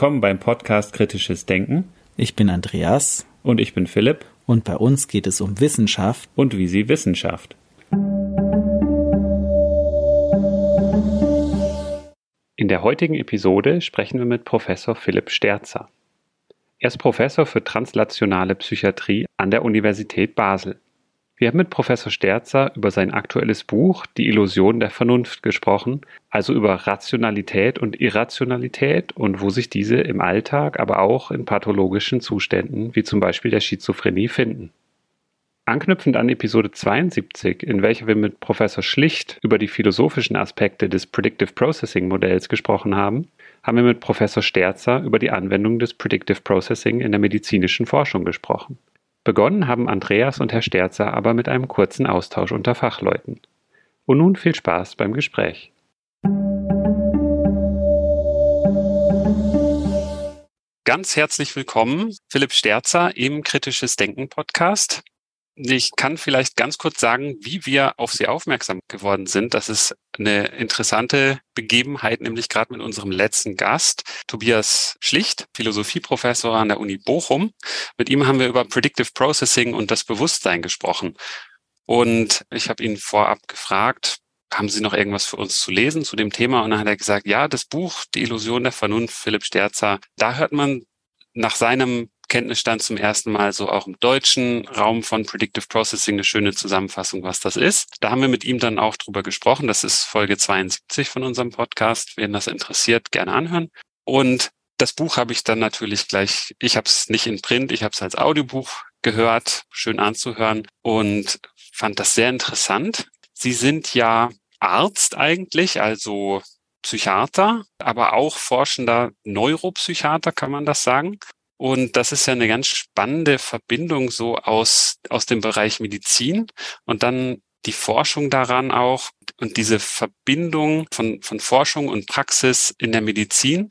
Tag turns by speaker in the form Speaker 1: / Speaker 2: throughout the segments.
Speaker 1: Willkommen beim Podcast Kritisches Denken.
Speaker 2: Ich bin Andreas.
Speaker 1: Und ich bin Philipp.
Speaker 2: Und bei uns geht es um Wissenschaft.
Speaker 1: Und wie sie Wissenschaft. In der heutigen Episode sprechen wir mit Professor Philipp Sterzer. Er ist Professor für translationale Psychiatrie an der Universität Basel. Wir haben mit Professor Sterzer über sein aktuelles Buch Die Illusion der Vernunft gesprochen, also über Rationalität und Irrationalität und wo sich diese im Alltag, aber auch in pathologischen Zuständen wie zum Beispiel der Schizophrenie finden. Anknüpfend an Episode 72, in welcher wir mit Professor Schlicht über die philosophischen Aspekte des Predictive Processing Modells gesprochen haben, haben wir mit Professor Sterzer über die Anwendung des Predictive Processing in der medizinischen Forschung gesprochen. Begonnen haben Andreas und Herr Sterzer aber mit einem kurzen Austausch unter Fachleuten. Und nun viel Spaß beim Gespräch. Ganz herzlich willkommen, Philipp Sterzer im Kritisches Denken Podcast. Ich kann vielleicht ganz kurz sagen, wie wir auf Sie aufmerksam geworden sind. Das ist eine interessante Begebenheit, nämlich gerade mit unserem letzten Gast, Tobias Schlicht, Philosophieprofessor an der Uni Bochum. Mit ihm haben wir über Predictive Processing und das Bewusstsein gesprochen. Und ich habe ihn vorab gefragt, haben Sie noch irgendwas für uns zu lesen zu dem Thema? Und dann hat er gesagt, ja, das Buch Die Illusion der Vernunft, Philipp Sterzer, da hört man nach seinem Kenntnisstand zum ersten Mal so auch im deutschen Raum von Predictive Processing eine schöne Zusammenfassung, was das ist. Da haben wir mit ihm dann auch drüber gesprochen. Das ist Folge 72 von unserem Podcast. Wen das interessiert, gerne anhören. Und das Buch habe ich dann natürlich gleich, ich habe es nicht in Print, ich habe es als Audiobuch gehört, schön anzuhören und fand das sehr interessant. Sie sind ja Arzt eigentlich, also Psychiater, aber auch forschender Neuropsychiater, kann man das sagen. Und das ist ja eine ganz spannende Verbindung so aus, aus dem Bereich Medizin und dann die Forschung daran auch und diese Verbindung von, von Forschung und Praxis in der Medizin.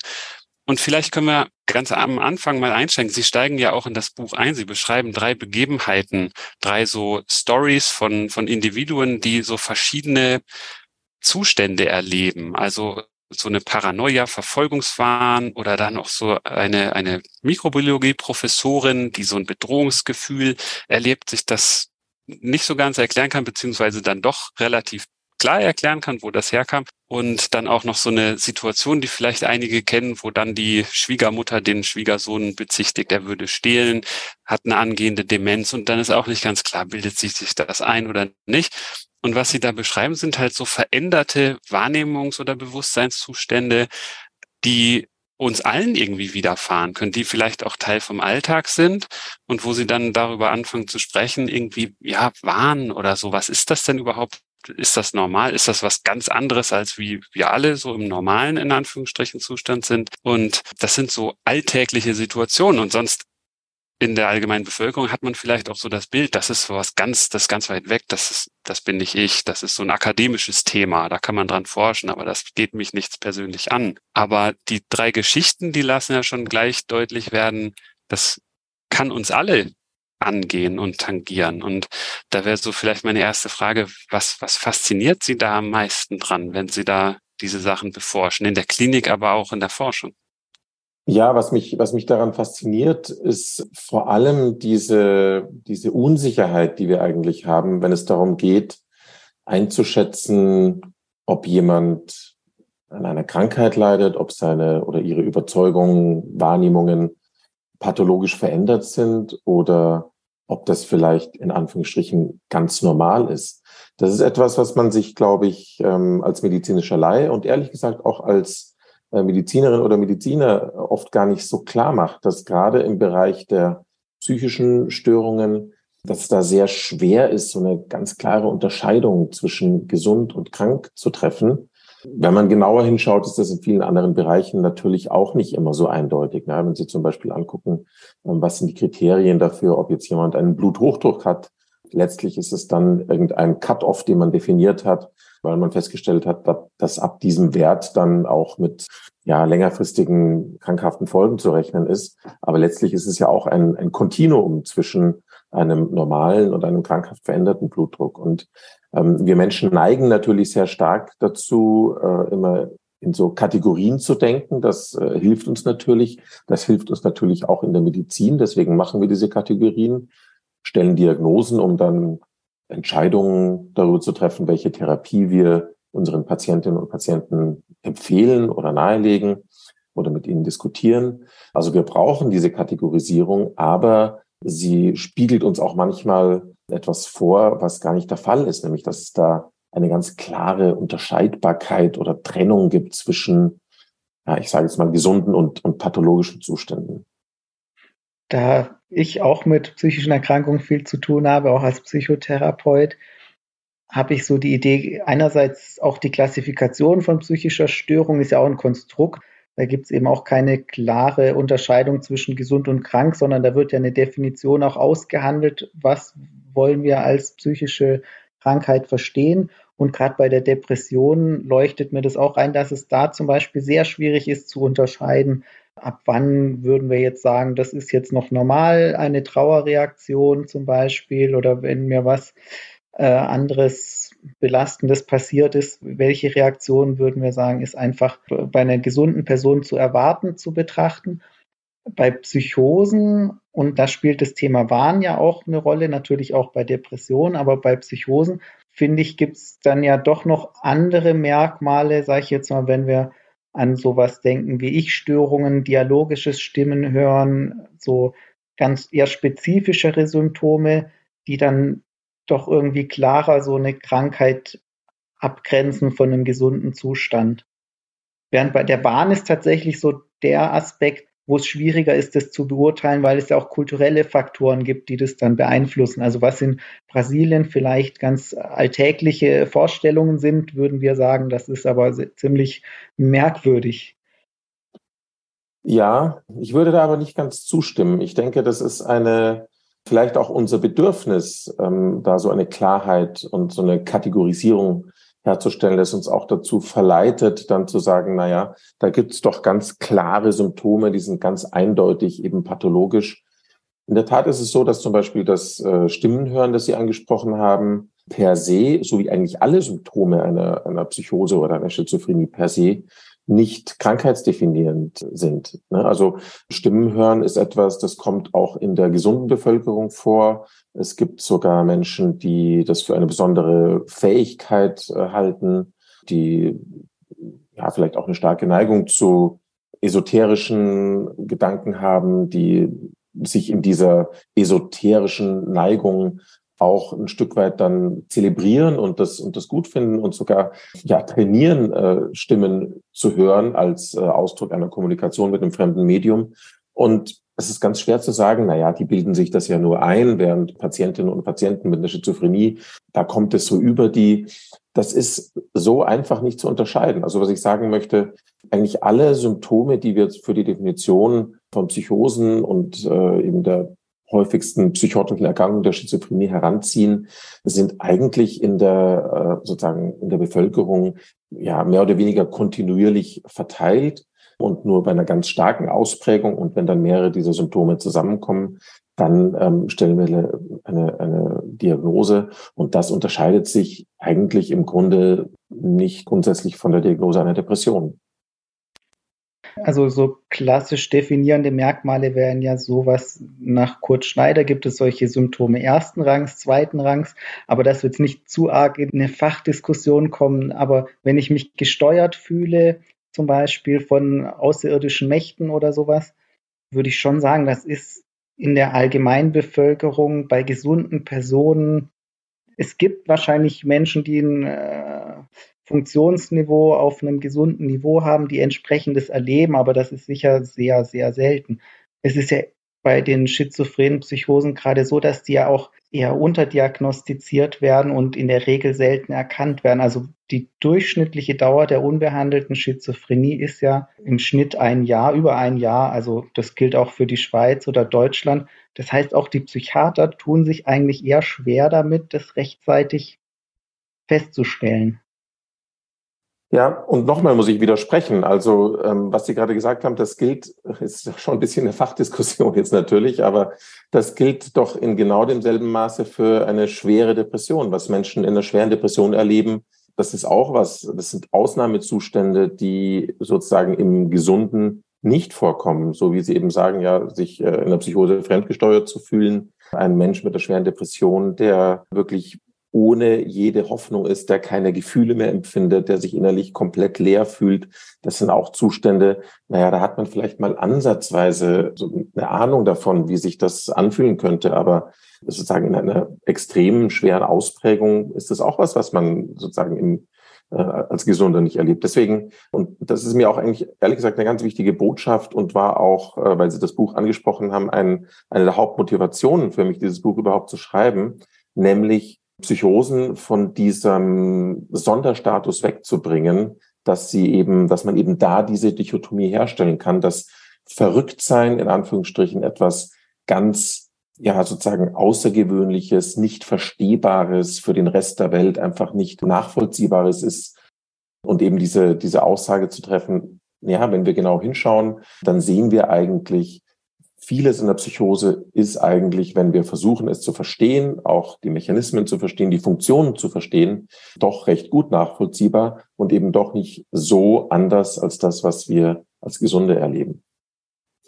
Speaker 1: Und vielleicht können wir ganz am Anfang mal einsteigen. Sie steigen ja auch in das Buch ein. Sie beschreiben drei Begebenheiten, drei so Stories von, von Individuen, die so verschiedene Zustände erleben. Also so eine Paranoia, Verfolgungswahn oder dann auch so eine, eine Mikrobiologie-Professorin, die so ein Bedrohungsgefühl erlebt, sich das nicht so ganz erklären kann, beziehungsweise dann doch relativ klar erklären kann, wo das herkam. Und dann auch noch so eine Situation, die vielleicht einige kennen, wo dann die Schwiegermutter den Schwiegersohn bezichtigt, er würde stehlen, hat eine angehende Demenz und dann ist auch nicht ganz klar, bildet sich sich das ein oder nicht. Und was Sie da beschreiben, sind halt so veränderte Wahrnehmungs- oder Bewusstseinszustände, die uns allen irgendwie widerfahren können, die vielleicht auch Teil vom Alltag sind und wo sie dann darüber anfangen zu sprechen, irgendwie, ja, Wahn oder so, was ist das denn überhaupt? Ist das normal? Ist das was ganz anderes, als wie wir alle so im normalen, in Anführungsstrichen, Zustand sind? Und das sind so alltägliche Situationen und sonst in der allgemeinen Bevölkerung hat man vielleicht auch so das Bild, das ist was ganz, das ganz weit weg, das ist, das bin nicht ich, das ist so ein akademisches Thema, da kann man dran forschen, aber das geht mich nichts persönlich an. Aber die drei Geschichten, die lassen ja schon gleich deutlich werden, das kann uns alle angehen und tangieren. Und da wäre so vielleicht meine erste Frage, was, was fasziniert Sie da am meisten dran, wenn Sie da diese Sachen beforschen, in der Klinik, aber auch in der Forschung?
Speaker 3: Ja, was mich, was mich daran fasziniert, ist vor allem diese, diese Unsicherheit, die wir eigentlich haben, wenn es darum geht, einzuschätzen, ob jemand an einer Krankheit leidet, ob seine oder ihre Überzeugungen, Wahrnehmungen pathologisch verändert sind oder ob das vielleicht in Anführungsstrichen ganz normal ist. Das ist etwas, was man sich, glaube ich, ähm, als medizinischer Laie und ehrlich gesagt auch als Medizinerin oder Mediziner oft gar nicht so klar macht, dass gerade im Bereich der psychischen Störungen, dass es da sehr schwer ist, so eine ganz klare Unterscheidung zwischen gesund und krank zu treffen. Wenn man genauer hinschaut, ist das in vielen anderen Bereichen natürlich auch nicht immer so eindeutig. Wenn Sie zum Beispiel angucken, ähm, was sind die Kriterien dafür, ob jetzt jemand einen Bluthochdruck hat. Letztlich ist es dann irgendein Cut-off, den man definiert hat weil man festgestellt hat, dass ab diesem Wert dann auch mit ja, längerfristigen krankhaften Folgen zu rechnen ist. Aber letztlich ist es ja auch ein, ein Kontinuum zwischen einem normalen und einem krankhaft veränderten Blutdruck. Und ähm, wir Menschen neigen natürlich sehr stark dazu, äh, immer in so Kategorien zu denken. Das äh, hilft uns natürlich. Das hilft uns natürlich auch in der Medizin. Deswegen machen wir diese Kategorien, stellen Diagnosen, um dann Entscheidungen darüber zu treffen, welche Therapie wir unseren Patientinnen und Patienten empfehlen oder nahelegen oder mit ihnen diskutieren. Also wir brauchen diese Kategorisierung, aber sie spiegelt uns auch manchmal etwas vor, was gar nicht der Fall ist, nämlich dass es da eine ganz klare Unterscheidbarkeit oder Trennung gibt zwischen, ja, ich sage jetzt mal, gesunden und, und pathologischen Zuständen.
Speaker 4: Da ich auch mit psychischen Erkrankungen viel zu tun habe, auch als Psychotherapeut, habe ich so die Idee, einerseits auch die Klassifikation von psychischer Störung ist ja auch ein Konstrukt. Da gibt es eben auch keine klare Unterscheidung zwischen gesund und krank, sondern da wird ja eine Definition auch ausgehandelt, was wollen wir als psychische Krankheit verstehen. Und gerade bei der Depression leuchtet mir das auch ein, dass es da zum Beispiel sehr schwierig ist zu unterscheiden, ab wann würden wir jetzt sagen, das ist jetzt noch normal, eine Trauerreaktion zum Beispiel, oder wenn mir was äh, anderes Belastendes passiert ist, welche Reaktion würden wir sagen, ist einfach bei einer gesunden Person zu erwarten, zu betrachten. Bei Psychosen, und da spielt das Thema Wahn ja auch eine Rolle, natürlich auch bei Depressionen, aber bei Psychosen, finde ich, gibt es dann ja doch noch andere Merkmale, sage ich jetzt mal, wenn wir an sowas denken wie Ich-Störungen, dialogisches Stimmen hören, so ganz eher spezifischere Symptome, die dann doch irgendwie klarer so eine Krankheit abgrenzen von einem gesunden Zustand. Während bei der Bahn ist tatsächlich so der Aspekt, wo es schwieriger ist, das zu beurteilen, weil es ja auch kulturelle Faktoren gibt, die das dann beeinflussen. Also was in Brasilien vielleicht ganz alltägliche Vorstellungen sind, würden wir sagen, das ist aber ziemlich merkwürdig.
Speaker 3: Ja, ich würde da aber nicht ganz zustimmen. Ich denke, das ist eine, vielleicht auch unser Bedürfnis, ähm, da so eine Klarheit und so eine Kategorisierung herzustellen, das uns auch dazu verleitet, dann zu sagen, na ja, da gibt's doch ganz klare Symptome, die sind ganz eindeutig eben pathologisch. In der Tat ist es so, dass zum Beispiel das äh, Stimmenhören, das Sie angesprochen haben, per se, so wie eigentlich alle Symptome einer, einer Psychose oder einer Schizophrenie per se, nicht krankheitsdefinierend sind. Ne? Also Stimmen hören ist etwas, das kommt auch in der gesunden Bevölkerung vor. Es gibt sogar Menschen, die das für eine besondere Fähigkeit äh, halten, die ja vielleicht auch eine starke Neigung zu esoterischen Gedanken haben, die sich in dieser esoterischen Neigung auch ein Stück weit dann zelebrieren und das und das gut finden und sogar ja trainieren, äh, Stimmen zu hören als äh, Ausdruck einer Kommunikation mit einem fremden Medium. Und es ist ganz schwer zu sagen, na ja, die bilden sich das ja nur ein, während Patientinnen und Patienten mit einer Schizophrenie, da kommt es so über die. Das ist so einfach nicht zu unterscheiden. Also was ich sagen möchte, eigentlich alle Symptome, die wir für die Definition von Psychosen und äh, eben der häufigsten psychotischen Erkrankungen der Schizophrenie heranziehen, sind eigentlich in der äh, sozusagen in der Bevölkerung ja mehr oder weniger kontinuierlich verteilt und nur bei einer ganz starken Ausprägung. Und wenn dann mehrere dieser Symptome zusammenkommen, dann ähm, stellen wir eine, eine Diagnose. Und das unterscheidet sich eigentlich im Grunde nicht grundsätzlich von der Diagnose einer Depression.
Speaker 4: Also so klassisch definierende Merkmale wären ja sowas, nach Kurt Schneider gibt es solche Symptome ersten Rangs, zweiten Rangs, aber das wird nicht zu arg in eine Fachdiskussion kommen. Aber wenn ich mich gesteuert fühle, zum Beispiel von außerirdischen Mächten oder sowas, würde ich schon sagen, das ist in der Allgemeinbevölkerung bei gesunden Personen. Es gibt wahrscheinlich Menschen, die ein äh, Funktionsniveau auf einem gesunden Niveau haben, die entsprechendes erleben, aber das ist sicher sehr, sehr selten. Es ist ja bei den schizophrenen Psychosen gerade so, dass die ja auch eher unterdiagnostiziert werden und in der Regel selten erkannt werden. Also die durchschnittliche Dauer der unbehandelten Schizophrenie ist ja im Schnitt ein Jahr, über ein Jahr. Also das gilt auch für die Schweiz oder Deutschland. Das heißt, auch die Psychiater tun sich eigentlich eher schwer damit, das rechtzeitig festzustellen.
Speaker 3: Ja, und nochmal muss ich widersprechen. Also, ähm, was Sie gerade gesagt haben, das gilt, ist schon ein bisschen eine Fachdiskussion jetzt natürlich, aber das gilt doch in genau demselben Maße für eine schwere Depression. Was Menschen in einer schweren Depression erleben, das ist auch was, das sind Ausnahmezustände, die sozusagen im Gesunden nicht vorkommen, so wie Sie eben sagen, ja, sich äh, in der Psychose fremdgesteuert zu fühlen. Ein Mensch mit einer schweren Depression, der wirklich ohne jede Hoffnung ist, der keine Gefühle mehr empfindet, der sich innerlich komplett leer fühlt. Das sind auch Zustände, naja, da hat man vielleicht mal ansatzweise so eine Ahnung davon, wie sich das anfühlen könnte, aber sozusagen in einer extremen, schweren Ausprägung ist das auch was, was man sozusagen im, äh, als Gesunder nicht erlebt. Deswegen, und das ist mir auch eigentlich ehrlich gesagt eine ganz wichtige Botschaft und war auch, äh, weil Sie das Buch angesprochen haben, ein, eine der Hauptmotivationen für mich, dieses Buch überhaupt zu schreiben, nämlich Psychosen von diesem Sonderstatus wegzubringen, dass sie eben, dass man eben da diese Dichotomie herstellen kann, dass Verrücktsein in Anführungsstrichen etwas ganz, ja, sozusagen Außergewöhnliches, nicht Verstehbares für den Rest der Welt, einfach nicht Nachvollziehbares ist. Und eben diese, diese Aussage zu treffen, ja, wenn wir genau hinschauen, dann sehen wir eigentlich, vieles in der Psychose ist eigentlich, wenn wir versuchen, es zu verstehen, auch die Mechanismen zu verstehen, die Funktionen zu verstehen, doch recht gut nachvollziehbar und eben doch nicht so anders als das, was wir als Gesunde erleben.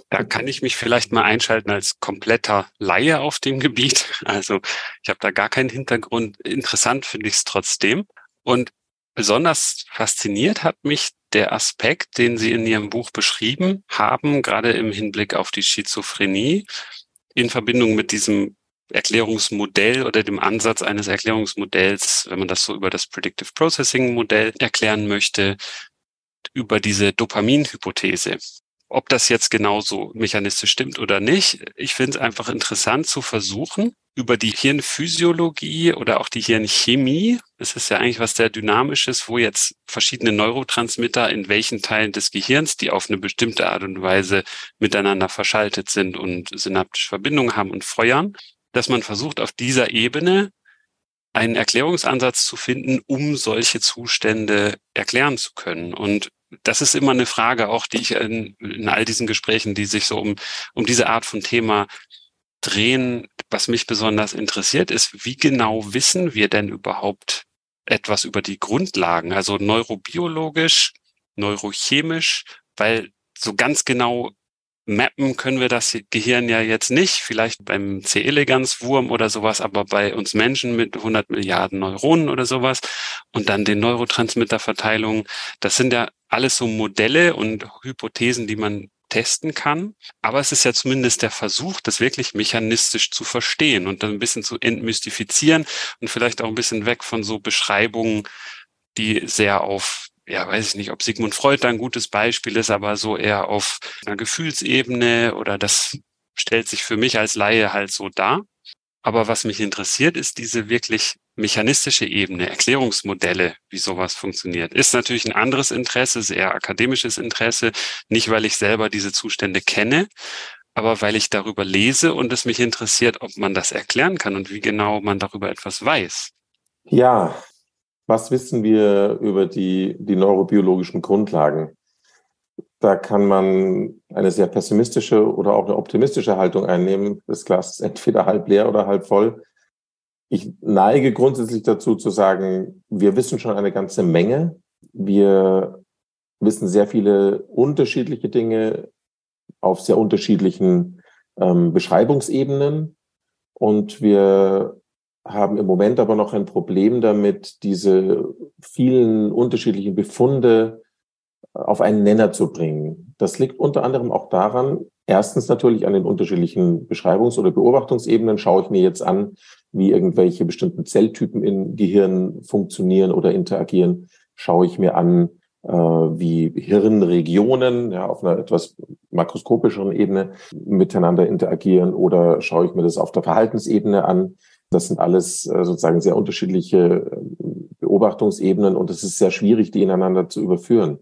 Speaker 1: Da kann ich mich vielleicht mal einschalten als kompletter Laie auf dem Gebiet. Also ich habe da gar keinen Hintergrund. Interessant finde ich es trotzdem. Und besonders fasziniert hat mich der Aspekt, den Sie in Ihrem Buch beschrieben haben, gerade im Hinblick auf die Schizophrenie, in Verbindung mit diesem Erklärungsmodell oder dem Ansatz eines Erklärungsmodells, wenn man das so über das Predictive Processing Modell erklären möchte, über diese Dopaminhypothese. Ob das jetzt genauso mechanistisch stimmt oder nicht, ich finde es einfach interessant zu versuchen, über die Hirnphysiologie oder auch die Hirnchemie, es ist ja eigentlich was sehr Dynamisches, wo jetzt verschiedene Neurotransmitter in welchen Teilen des Gehirns, die auf eine bestimmte Art und Weise miteinander verschaltet sind und synaptische Verbindungen haben und feuern, dass man versucht, auf dieser Ebene einen Erklärungsansatz zu finden, um solche Zustände erklären zu können. Und das ist immer eine Frage auch, die ich in, in all diesen Gesprächen, die sich so um, um diese Art von Thema drehen, was mich besonders interessiert, ist, wie genau wissen wir denn überhaupt etwas über die Grundlagen, also neurobiologisch, neurochemisch, weil so ganz genau mappen können wir das Gehirn ja jetzt nicht, vielleicht beim C. elegans Wurm oder sowas, aber bei uns Menschen mit 100 Milliarden Neuronen oder sowas und dann den Neurotransmitterverteilungen, das sind ja alles so Modelle und Hypothesen, die man testen kann. Aber es ist ja zumindest der Versuch, das wirklich mechanistisch zu verstehen und dann ein bisschen zu entmystifizieren und vielleicht auch ein bisschen weg von so Beschreibungen, die sehr auf ja, weiß ich nicht, ob Sigmund Freud da ein gutes Beispiel ist, aber so eher auf einer Gefühlsebene oder das stellt sich für mich als Laie halt so dar. Aber was mich interessiert, ist diese wirklich mechanistische Ebene, Erklärungsmodelle, wie sowas funktioniert. Ist natürlich ein anderes Interesse, ist eher akademisches Interesse, nicht weil ich selber diese Zustände kenne, aber weil ich darüber lese und es mich interessiert, ob man das erklären kann und wie genau man darüber etwas weiß.
Speaker 3: Ja, was wissen wir über die, die neurobiologischen Grundlagen? Da kann man eine sehr pessimistische oder auch eine optimistische Haltung einnehmen. Das Glas ist entweder halb leer oder halb voll. Ich neige grundsätzlich dazu zu sagen, wir wissen schon eine ganze Menge. Wir wissen sehr viele unterschiedliche Dinge auf sehr unterschiedlichen ähm, Beschreibungsebenen. Und wir haben im Moment aber noch ein Problem damit, diese vielen unterschiedlichen Befunde auf einen Nenner zu bringen. Das liegt unter anderem auch daran, erstens natürlich an den unterschiedlichen Beschreibungs- oder Beobachtungsebenen. Schaue ich mir jetzt an, wie irgendwelche bestimmten Zelltypen im Gehirn funktionieren oder interagieren. Schaue ich mir an, äh, wie Hirnregionen ja, auf einer etwas makroskopischeren Ebene miteinander interagieren oder schaue ich mir das auf der Verhaltensebene an. Das sind alles äh, sozusagen sehr unterschiedliche ähm, Beobachtungsebenen und es ist sehr schwierig, die ineinander zu überführen.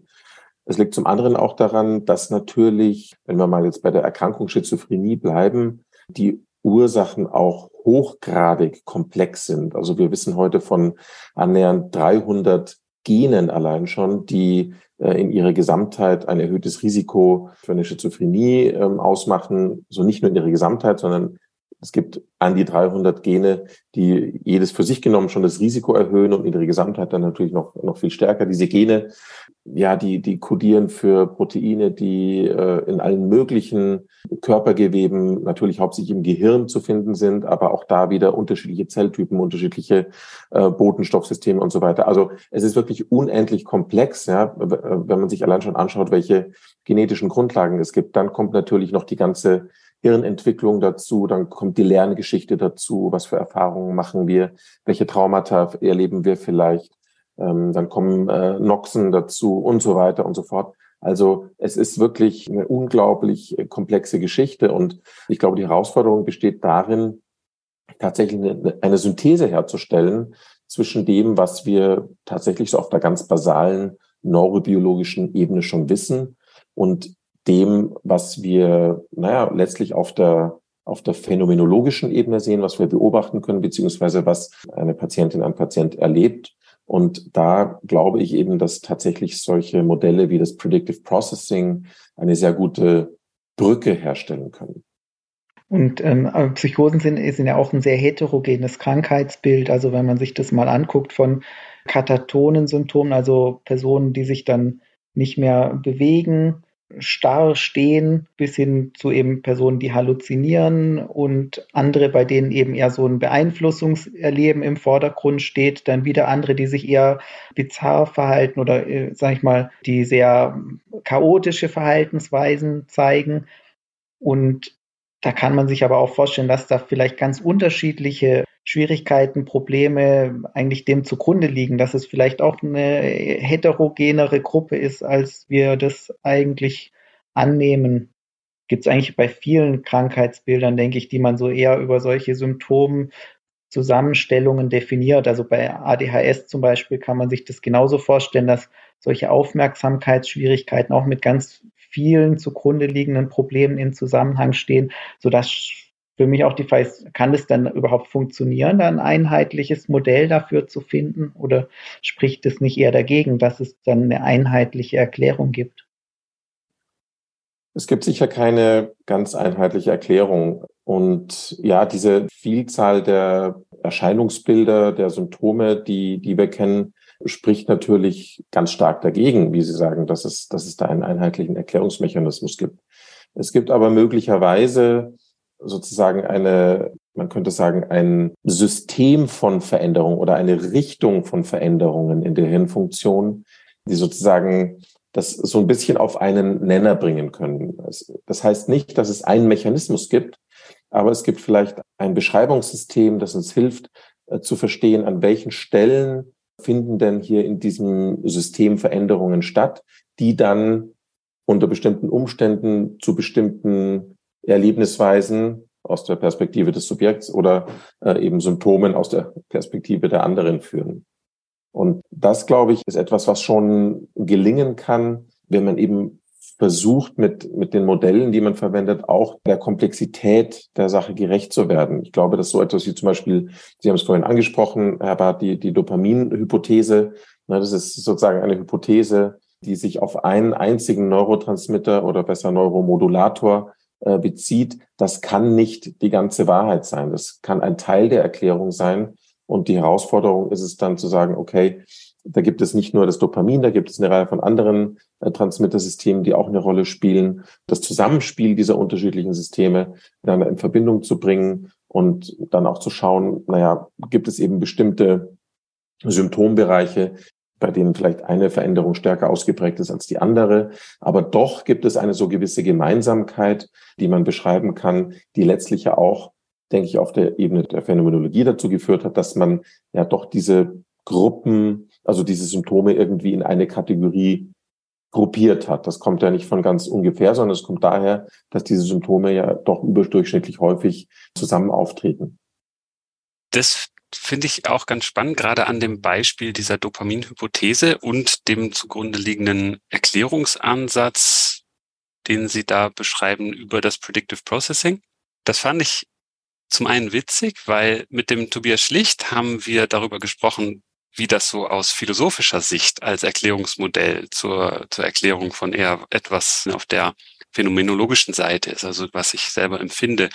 Speaker 3: Es liegt zum anderen auch daran, dass natürlich, wenn wir mal jetzt bei der Erkrankung Schizophrenie bleiben, die Ursachen auch hochgradig komplex sind. Also wir wissen heute von annähernd 300 Genen allein schon, die äh, in ihrer Gesamtheit ein erhöhtes Risiko für eine Schizophrenie ähm, ausmachen. So nicht nur in ihrer Gesamtheit, sondern Es gibt an die 300 Gene, die jedes für sich genommen schon das Risiko erhöhen und in der Gesamtheit dann natürlich noch, noch viel stärker. Diese Gene, ja, die, die kodieren für Proteine, die äh, in allen möglichen Körpergeweben, natürlich hauptsächlich im Gehirn zu finden sind, aber auch da wieder unterschiedliche Zelltypen, unterschiedliche äh, Botenstoffsysteme und so weiter. Also es ist wirklich unendlich komplex, ja, wenn man sich allein schon anschaut, welche genetischen Grundlagen es gibt. Dann kommt natürlich noch die ganze Hirnentwicklung dazu, dann kommt die Lerngeschichte dazu, was für Erfahrungen machen wir, welche Traumata erleben wir vielleicht, ähm, dann kommen äh, Noxen dazu und so weiter und so fort. Also es ist wirklich eine unglaublich komplexe Geschichte und ich glaube, die Herausforderung besteht darin, tatsächlich eine, eine Synthese herzustellen zwischen dem, was wir tatsächlich so auf der ganz basalen neurobiologischen Ebene schon wissen und dem, was wir, naja, letztlich auf der, auf der phänomenologischen Ebene sehen, was wir beobachten können, beziehungsweise was eine Patientin, ein Patient erlebt. Und da glaube ich eben, dass tatsächlich solche Modelle wie das Predictive Processing eine sehr gute Brücke herstellen können.
Speaker 4: Und ähm, Psychosen sind, sind ja auch ein sehr heterogenes Krankheitsbild. Also wenn man sich das mal anguckt von Katatonen-Symptomen, also Personen, die sich dann nicht mehr bewegen, starr stehen, bis hin zu eben Personen, die halluzinieren und andere, bei denen eben eher so ein Beeinflussungserleben im Vordergrund steht, dann wieder andere, die sich eher bizarr verhalten oder, äh, sag ich mal, die sehr chaotische Verhaltensweisen zeigen. Und da kann man sich aber auch vorstellen, dass da vielleicht ganz unterschiedliche Schwierigkeiten, Probleme eigentlich dem zugrunde liegen, dass es vielleicht auch eine heterogenere Gruppe ist, als wir das eigentlich annehmen. Gibt es eigentlich bei vielen Krankheitsbildern, denke ich, die man so eher über solche Symptomzusammenstellungen definiert. Also bei ADHS zum Beispiel kann man sich das genauso vorstellen, dass solche Aufmerksamkeitsschwierigkeiten auch mit ganz vielen zugrunde liegenden Problemen in Zusammenhang stehen, sodass für mich auch die Frage ist, kann es dann überhaupt funktionieren, da ein einheitliches Modell dafür zu finden? Oder spricht es nicht eher dagegen, dass es dann eine einheitliche Erklärung gibt?
Speaker 3: Es gibt sicher keine ganz einheitliche Erklärung. Und ja, diese Vielzahl der Erscheinungsbilder, der Symptome, die, die wir kennen, spricht natürlich ganz stark dagegen, wie Sie sagen, dass es, dass es da einen einheitlichen Erklärungsmechanismus gibt. Es gibt aber möglicherweise sozusagen eine, man könnte sagen, ein System von Veränderungen oder eine Richtung von Veränderungen in der Hirnfunktion, die sozusagen das so ein bisschen auf einen Nenner bringen können. Das heißt nicht, dass es einen Mechanismus gibt, aber es gibt vielleicht ein Beschreibungssystem, das uns hilft äh, zu verstehen, an welchen Stellen finden denn hier in diesem System Veränderungen statt, die dann unter bestimmten Umständen zu bestimmten Erlebnisweisen aus der Perspektive des Subjekts oder äh, eben Symptomen aus der Perspektive der anderen führen. Und das, glaube ich, ist etwas, was schon gelingen kann, wenn man eben versucht, mit, mit den Modellen, die man verwendet, auch der Komplexität der Sache gerecht zu werden. Ich glaube, dass so etwas wie zum Beispiel, Sie haben es vorhin angesprochen, Herr Barth, die, die Dopamin-Hypothese, das ist sozusagen eine Hypothese, die sich auf einen einzigen Neurotransmitter oder besser Neuromodulator äh, bezieht. Das kann nicht die ganze Wahrheit sein. Das kann ein Teil der Erklärung sein. Und die Herausforderung ist es dann zu sagen, okay, da gibt es nicht nur das Dopamin, da gibt es eine Reihe von anderen äh, Transmittersystemen, die auch eine Rolle spielen. Das Zusammenspiel dieser unterschiedlichen Systeme dann in Verbindung zu bringen und dann auch zu schauen, naja, gibt es eben bestimmte Symptombereiche, bei denen vielleicht eine Veränderung stärker ausgeprägt ist als die andere. Aber doch gibt es eine so gewisse Gemeinsamkeit, die man beschreiben kann, die letztlich ja auch, denke ich, auf der Ebene der Phänomenologie dazu geführt hat, dass man ja doch diese Gruppen also diese Symptome irgendwie in eine Kategorie gruppiert hat. Das kommt ja nicht von ganz ungefähr, sondern es kommt daher, dass diese Symptome ja doch überdurchschnittlich häufig zusammen auftreten.
Speaker 1: Das finde ich auch ganz spannend, gerade an dem Beispiel dieser Dopaminhypothese und dem zugrunde liegenden Erklärungsansatz, den Sie da beschreiben über das Predictive Processing. Das fand ich zum einen witzig, weil mit dem Tobias Schlicht haben wir darüber gesprochen, wie das so aus philosophischer Sicht als Erklärungsmodell zur, zur Erklärung von eher etwas auf der phänomenologischen Seite ist, also was ich selber empfinde.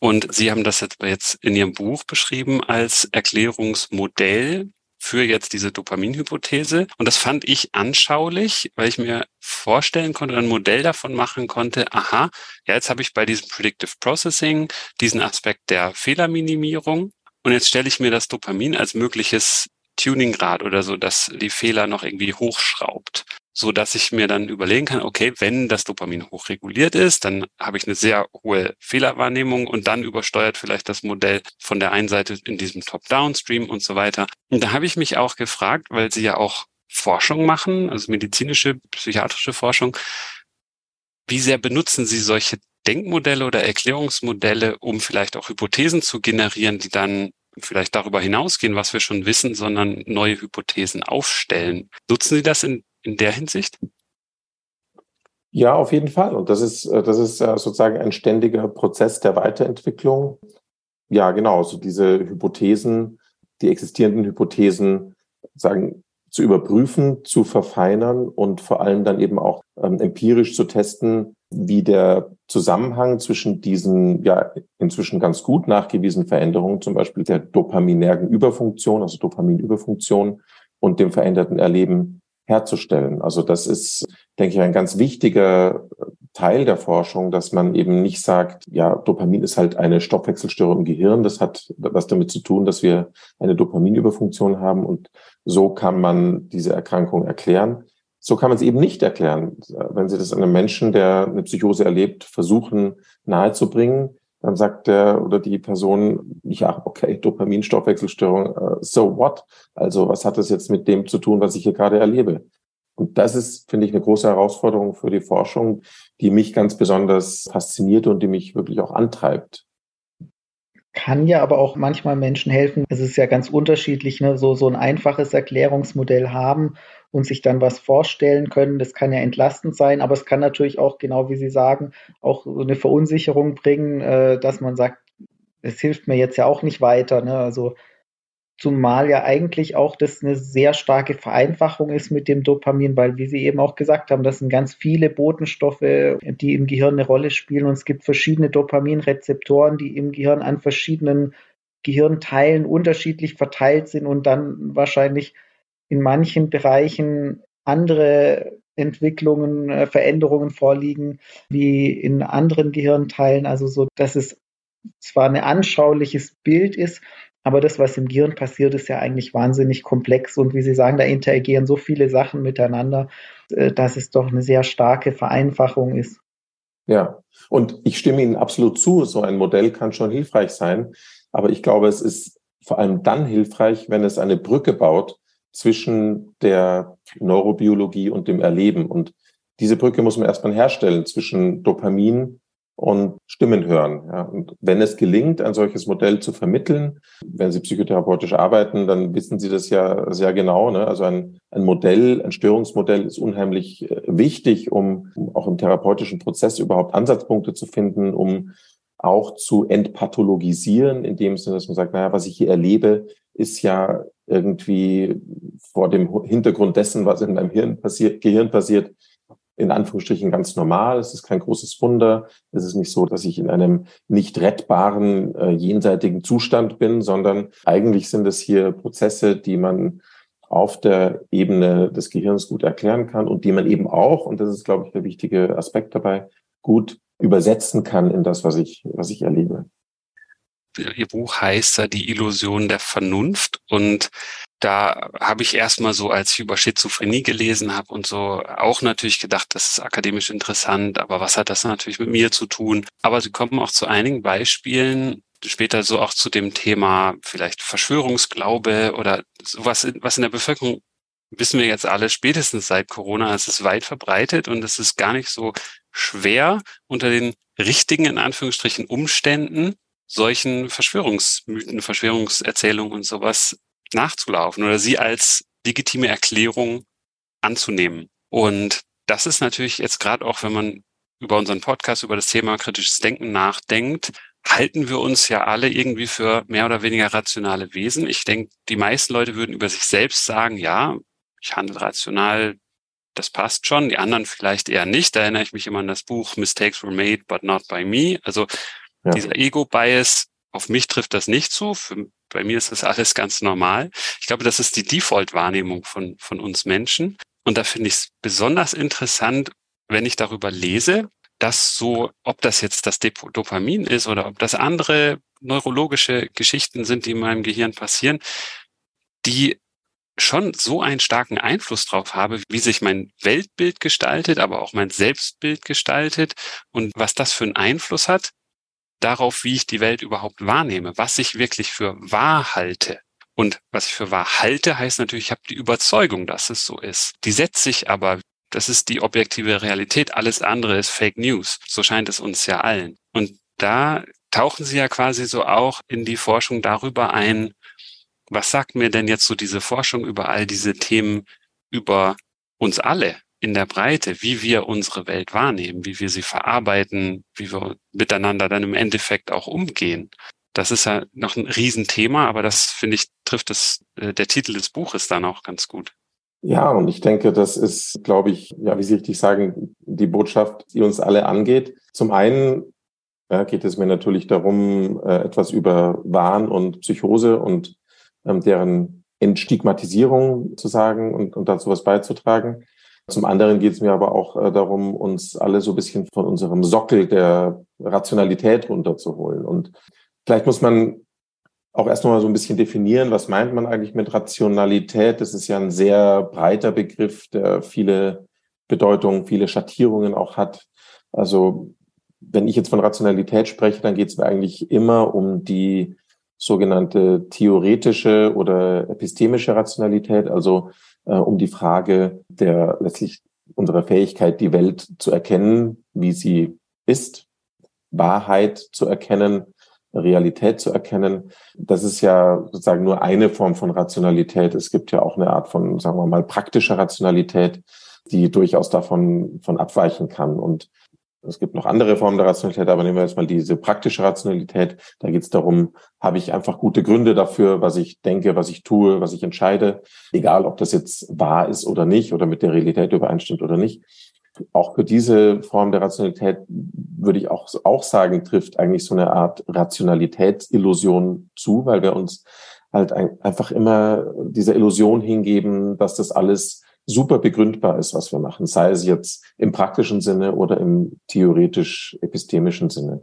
Speaker 1: Und Sie haben das jetzt in Ihrem Buch beschrieben als Erklärungsmodell für jetzt diese Dopaminhypothese. Und das fand ich anschaulich, weil ich mir vorstellen konnte, ein Modell davon machen konnte, aha, ja, jetzt habe ich bei diesem Predictive Processing diesen Aspekt der Fehlerminimierung. Und jetzt stelle ich mir das Dopamin als mögliches Tuningrad oder so, dass die Fehler noch irgendwie hochschraubt so dass ich mir dann überlegen kann, okay, wenn das Dopamin hochreguliert ist, dann habe ich eine sehr hohe Fehlerwahrnehmung und dann übersteuert vielleicht das Modell von der einen Seite in diesem Top-Down-Stream und so weiter. Und da habe ich mich auch gefragt, weil Sie ja auch Forschung machen, also medizinische, psychiatrische Forschung, wie sehr benutzen Sie solche Denkmodelle oder Erklärungsmodelle, um vielleicht auch Hypothesen zu generieren, die dann vielleicht darüber hinausgehen, was wir schon wissen, sondern neue Hypothesen aufstellen. Nutzen Sie das in in der Hinsicht?
Speaker 3: Ja, auf jeden Fall. Und das ist, äh, das ist sozusagen ein ständiger Prozess der Weiterentwicklung. Ja, genau. So diese Hypothesen, die existierenden Hypothesen, sagen, zu überprüfen, zu verfeinern und vor allem dann eben auch ähm, empirisch zu testen, wie der Zusammenhang zwischen diesen ja inzwischen ganz gut nachgewiesenen Veränderungen, zum Beispiel der dopaminergen Überfunktion, also Dopaminüberfunktion und dem veränderten Erleben herzustellen. Also das ist, denke ich, ein ganz wichtiger Teil der Forschung, dass man eben nicht sagt, ja, Dopamin ist halt eine Stoffwechselstörung im Gehirn. Das hat was damit zu tun, dass wir eine Dopaminüberfunktion haben und so kann man diese Erkrankung erklären. So kann man es eben nicht erklären. Wenn Sie das einem Menschen, der eine Psychose erlebt, versuchen nahezubringen, dann sagt der oder die Person, ja, okay, Dopaminstoffwechselstörung, uh, so what? Also was hat das jetzt mit dem zu tun, was ich hier gerade erlebe? Und das ist, finde ich, eine große Herausforderung für die Forschung, die mich ganz besonders fasziniert und die mich wirklich auch antreibt.
Speaker 4: Kann ja aber auch manchmal Menschen helfen. Es ist ja ganz unterschiedlich, ne? so, so ein einfaches Erklärungsmodell haben und sich dann was vorstellen können. Das kann ja entlastend sein, aber es kann natürlich auch, genau wie Sie sagen, auch so eine Verunsicherung bringen, äh, dass man sagt, es hilft mir jetzt ja auch nicht weiter. Ne? Also zumal ja eigentlich auch das eine sehr starke Vereinfachung ist mit dem Dopamin, weil wie Sie eben auch gesagt haben, das sind ganz viele Botenstoffe, die im Gehirn eine Rolle spielen und es gibt verschiedene Dopaminrezeptoren, die im Gehirn an verschiedenen Gehirnteilen unterschiedlich verteilt sind und dann wahrscheinlich in manchen Bereichen andere Entwicklungen, äh, Veränderungen vorliegen wie in anderen Gehirnteilen. Also so, dass es zwar ein anschauliches Bild ist, aber das, was im Gehirn passiert, ist ja eigentlich wahnsinnig komplex. Und wie Sie sagen, da interagieren so viele Sachen miteinander, äh, dass es doch eine sehr starke Vereinfachung ist.
Speaker 3: Ja, und ich stimme Ihnen absolut zu. So ein Modell kann schon hilfreich sein. Aber ich glaube, es ist vor allem dann hilfreich, wenn es eine Brücke baut zwischen der Neurobiologie und dem Erleben. Und diese Brücke muss man erstmal herstellen zwischen Dopamin und Stimmen hören. Ja. Und wenn es gelingt, ein solches Modell zu vermitteln, wenn Sie psychotherapeutisch arbeiten, dann wissen Sie das ja sehr genau. Ne? Also ein, ein Modell, ein Störungsmodell ist unheimlich äh, wichtig, um, um auch im therapeutischen Prozess überhaupt Ansatzpunkte zu finden, um auch zu entpathologisieren, in dem Sinne, dass man sagt, naja, was ich hier erlebe, ist ja irgendwie vor dem Hintergrund dessen, was in meinem Hirn passiert, Gehirn passiert, in Anführungsstrichen ganz normal. Es ist kein großes Wunder. Es ist nicht so, dass ich in einem nicht rettbaren, äh, jenseitigen Zustand bin, sondern eigentlich sind es hier Prozesse, die man auf der Ebene des Gehirns gut erklären kann und die man eben auch, und das ist, glaube ich, der wichtige Aspekt dabei, gut übersetzen kann in das, was ich, was ich erlebe.
Speaker 1: Ihr Buch heißt ja Die Illusion der Vernunft und da habe ich erstmal so, als ich über Schizophrenie gelesen habe und so, auch natürlich gedacht, das ist akademisch interessant, aber was hat das natürlich mit mir zu tun? Aber sie kommen auch zu einigen Beispielen, später so auch zu dem Thema vielleicht Verschwörungsglaube oder sowas, was in der Bevölkerung wissen wir jetzt alle spätestens seit Corona, es ist weit verbreitet und es ist gar nicht so schwer unter den richtigen, in Anführungsstrichen, Umständen solchen Verschwörungsmythen, Verschwörungserzählungen und sowas nachzulaufen oder sie als legitime Erklärung anzunehmen. Und das ist natürlich jetzt gerade auch, wenn man über unseren Podcast, über das Thema kritisches Denken nachdenkt, halten wir uns ja alle irgendwie für mehr oder weniger rationale Wesen. Ich denke, die meisten Leute würden über sich selbst sagen, ja, ich handle rational, das passt schon. Die anderen vielleicht eher nicht. Da erinnere ich mich immer an das Buch Mistakes were made, but not by me. Also Ja. Dieser Ego-Bias, auf mich trifft das nicht zu. Für, bei mir ist das alles ganz normal. Ich glaube, das ist die Default-Wahrnehmung von, von uns Menschen. Und da finde ich es besonders interessant, wenn ich darüber lese, dass so, ob das jetzt das Dopamin ist oder ob das andere neurologische Geschichten sind, die in meinem Gehirn passieren, die schon so einen starken Einfluss drauf habe, wie sich mein Weltbild gestaltet, aber auch mein Selbstbild gestaltet und was das für einen Einfluss hat darauf, wie ich die Welt überhaupt wahrnehme, was ich wirklich für wahr halte. Und was ich für wahr halte, heißt natürlich, ich habe die Überzeugung, dass es so ist. Die setze ich aber, das ist die objektive Realität, alles andere ist Fake News. So scheint es uns ja allen. Und da tauchen Sie ja quasi so auch in die Forschung darüber ein, was sagt mir denn jetzt so diese Forschung über all diese Themen über uns alle in der Breite, wie wir unsere Welt wahrnehmen, wie wir sie verarbeiten, wie wir miteinander dann im Endeffekt auch umgehen? Das ist ja noch ein Riesenthema, aber das finde ich trifft das, äh, der Titel des Buches dann auch ganz gut.
Speaker 3: Ja, und ich denke, das ist, glaube ich, ja, wie Sie richtig sagen, die Botschaft, die uns alle angeht. Zum einen ja, geht es mir natürlich darum, äh, etwas über Wahn und Psychose und ähm, deren Entstigmatisierung zu sagen und, und dazu was beizutragen. Zum anderen geht es mir aber auch äh, darum, uns alle so ein bisschen von unserem Sockel der Rationalität runterzuholen. Und vielleicht muss man auch erst noch mal so ein bisschen definieren, was meint man eigentlich mit Rationalität? Das ist ja ein sehr breiter Begriff, der viele Bedeutungen, viele Schattierungen auch hat. Also wenn ich jetzt von Rationalität spreche, dann geht es mir eigentlich immer um die sogenannte theoretische oder epistemische Rationalität, also äh, um die Frage der letztlich unserer Fähigkeit, die Welt zu erkennen, wie sie ist, Wahrheit zu erkennen, Realität zu erkennen. Das ist ja sozusagen nur eine Form von Rationalität. Es gibt ja auch eine Art von, sagen wir mal, praktischer Rationalität, die durchaus davon von abweichen kann. Und es gibt noch andere Formen der Rationalität, aber nehmen wir jetzt mal diese praktische Rationalität. Da geht es darum, habe ich einfach gute Gründe dafür, was ich denke, was ich tue, was ich entscheide, egal ob das jetzt wahr ist oder nicht oder mit der Realität übereinstimmt oder nicht. Auch für diese Form der Rationalität würde ich auch, auch sagen, trifft eigentlich so eine Art Rationalitätsillusion zu, weil wir uns halt ein, einfach immer dieser Illusion hingeben, dass das alles super begründbar ist, was wir machen, sei es jetzt im praktischen Sinne oder im theoretisch-epistemischen Sinne.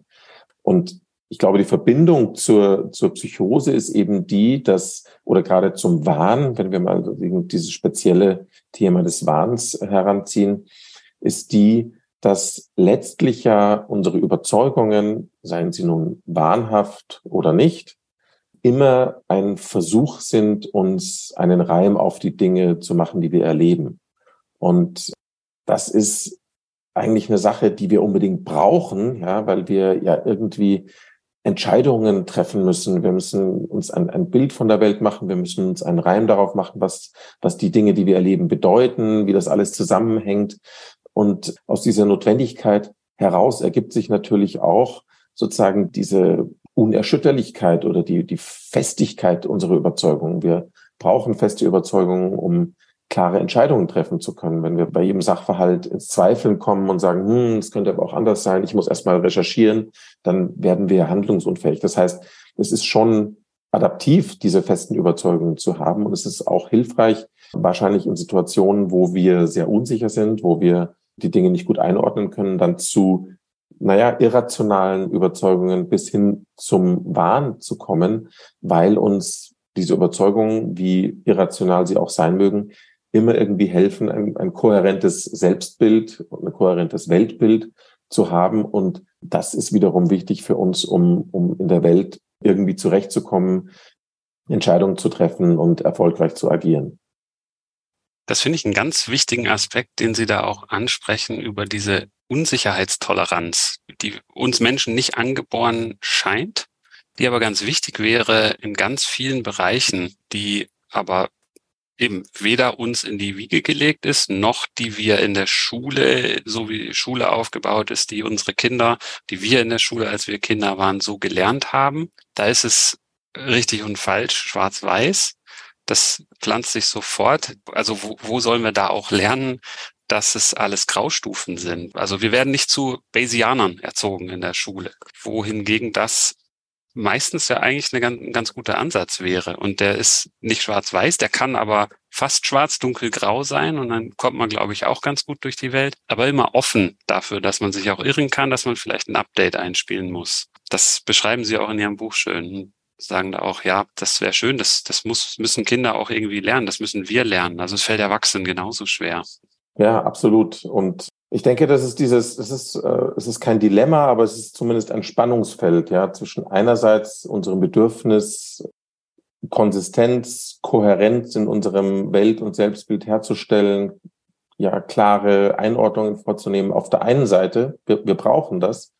Speaker 3: Und ich glaube, die Verbindung zur, zur Psychose ist eben die, dass, oder gerade zum Wahn, wenn wir mal dieses spezielle Thema des Wahns heranziehen, ist die, dass letztlich ja unsere Überzeugungen, seien sie nun wahnhaft oder nicht, immer ein Versuch sind, uns einen Reim auf die Dinge zu machen, die wir erleben. Und das ist eigentlich eine Sache, die wir unbedingt brauchen, ja, weil wir ja irgendwie Entscheidungen treffen müssen. Wir müssen uns ein, ein Bild von der Welt machen. Wir müssen uns einen Reim darauf machen, was, was die Dinge, die wir erleben, bedeuten, wie das alles zusammenhängt. Und aus dieser Notwendigkeit heraus ergibt sich natürlich auch sozusagen diese Unerschütterlichkeit oder die, die Festigkeit unserer Überzeugungen. Wir brauchen feste Überzeugungen, um klare Entscheidungen treffen zu können. Wenn wir bei jedem Sachverhalt ins Zweifeln kommen und sagen, hm, es könnte aber auch anders sein, ich muss erstmal recherchieren, dann werden wir handlungsunfähig. Das heißt, es ist schon adaptiv, diese festen Überzeugungen zu haben. Und es ist auch hilfreich, wahrscheinlich in Situationen, wo wir sehr unsicher sind, wo wir die Dinge nicht gut einordnen können, dann zu naja, irrationalen Überzeugungen bis hin zum Wahn zu kommen, weil uns diese Überzeugungen, wie irrational sie auch sein mögen, immer irgendwie helfen, ein, ein kohärentes Selbstbild und ein kohärentes Weltbild zu haben. Und das ist wiederum wichtig für uns, um, um in der Welt irgendwie zurechtzukommen, Entscheidungen zu treffen und erfolgreich zu agieren.
Speaker 1: Das finde ich einen ganz wichtigen Aspekt, den Sie da auch ansprechen über diese Unsicherheitstoleranz, die uns Menschen nicht angeboren scheint, die aber ganz wichtig wäre in ganz vielen Bereichen, die aber eben weder uns in die Wiege gelegt ist, noch die wir in der Schule, so wie die Schule aufgebaut ist, die unsere Kinder, die wir in der Schule, als wir Kinder waren, so gelernt haben. Da ist es richtig und falsch, schwarz-weiß. Das pflanzt sich sofort. Also wo, wo sollen wir da auch lernen, dass es alles Graustufen sind. Also wir werden nicht zu Bayesianern erzogen in der Schule, wohingegen das meistens ja eigentlich eine ganz, ein ganz guter Ansatz wäre. Und der ist nicht schwarz-weiß, der kann aber fast schwarz, dunkelgrau sein und dann kommt man, glaube ich, auch ganz gut durch die Welt, aber immer offen dafür, dass man sich auch irren kann, dass man vielleicht ein Update einspielen muss. Das beschreiben Sie auch in Ihrem Buch schön. Sagen da auch, ja, das wäre schön, das, das muss, müssen Kinder auch irgendwie lernen, das müssen wir lernen. Also es fällt Erwachsenen genauso schwer.
Speaker 3: Ja, absolut. Und ich denke, das ist dieses, es ist, äh, es ist kein Dilemma, aber es ist zumindest ein Spannungsfeld, ja, zwischen einerseits unserem Bedürfnis, Konsistenz, Kohärenz in unserem Welt- und Selbstbild herzustellen, ja, klare Einordnungen vorzunehmen. Auf der einen Seite, wir, wir brauchen das.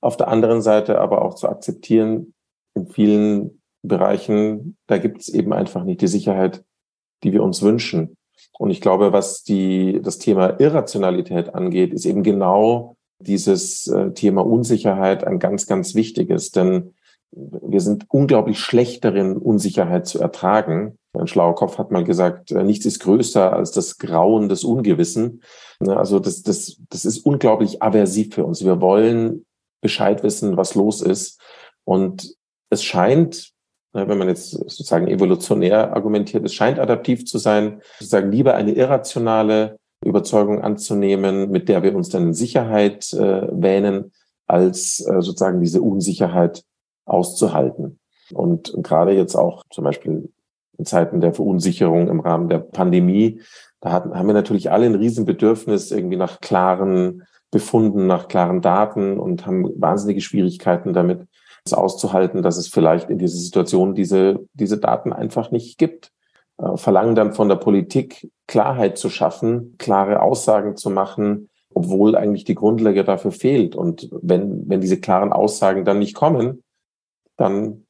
Speaker 3: Auf der anderen Seite aber auch zu akzeptieren, in vielen Bereichen, da gibt es eben einfach nicht die Sicherheit, die wir uns wünschen. Und ich glaube, was die, das Thema Irrationalität angeht, ist eben genau dieses äh, Thema Unsicherheit ein ganz, ganz wichtiges. Denn wir sind unglaublich schlecht darin, Unsicherheit zu ertragen. Ein schlauer Kopf hat mal gesagt, äh, nichts ist größer als das Grauen des Ungewissen. Ne, also das, das, das ist unglaublich aversiv für uns. Wir wollen Bescheid wissen, was los ist. Und es scheint, Ne, wenn man jetzt sozusagen evolutionär argumentiert, es scheint adaptiv zu sein, sozusagen lieber eine irrationale Überzeugung anzunehmen, mit der wir uns dann in Sicherheit äh, wähnen, als äh, sozusagen diese Unsicherheit auszuhalten. Und gerade jetzt auch zum Beispiel in Zeiten der Verunsicherung im Rahmen der Pandemie, da hatten, haben wir natürlich alle ein Riesenbedürfnis irgendwie nach klaren Befunden, nach klaren Daten und haben wahnsinnige Schwierigkeiten damit, auszuhalten, dass es vielleicht in dieser Situation diese, diese Daten einfach nicht gibt. Äh, verlangen dann von der Politik Klarheit zu schaffen, klare Aussagen zu machen, obwohl eigentlich die Grundlage dafür fehlt. Und wenn, wenn diese klaren Aussagen dann nicht kommen, dann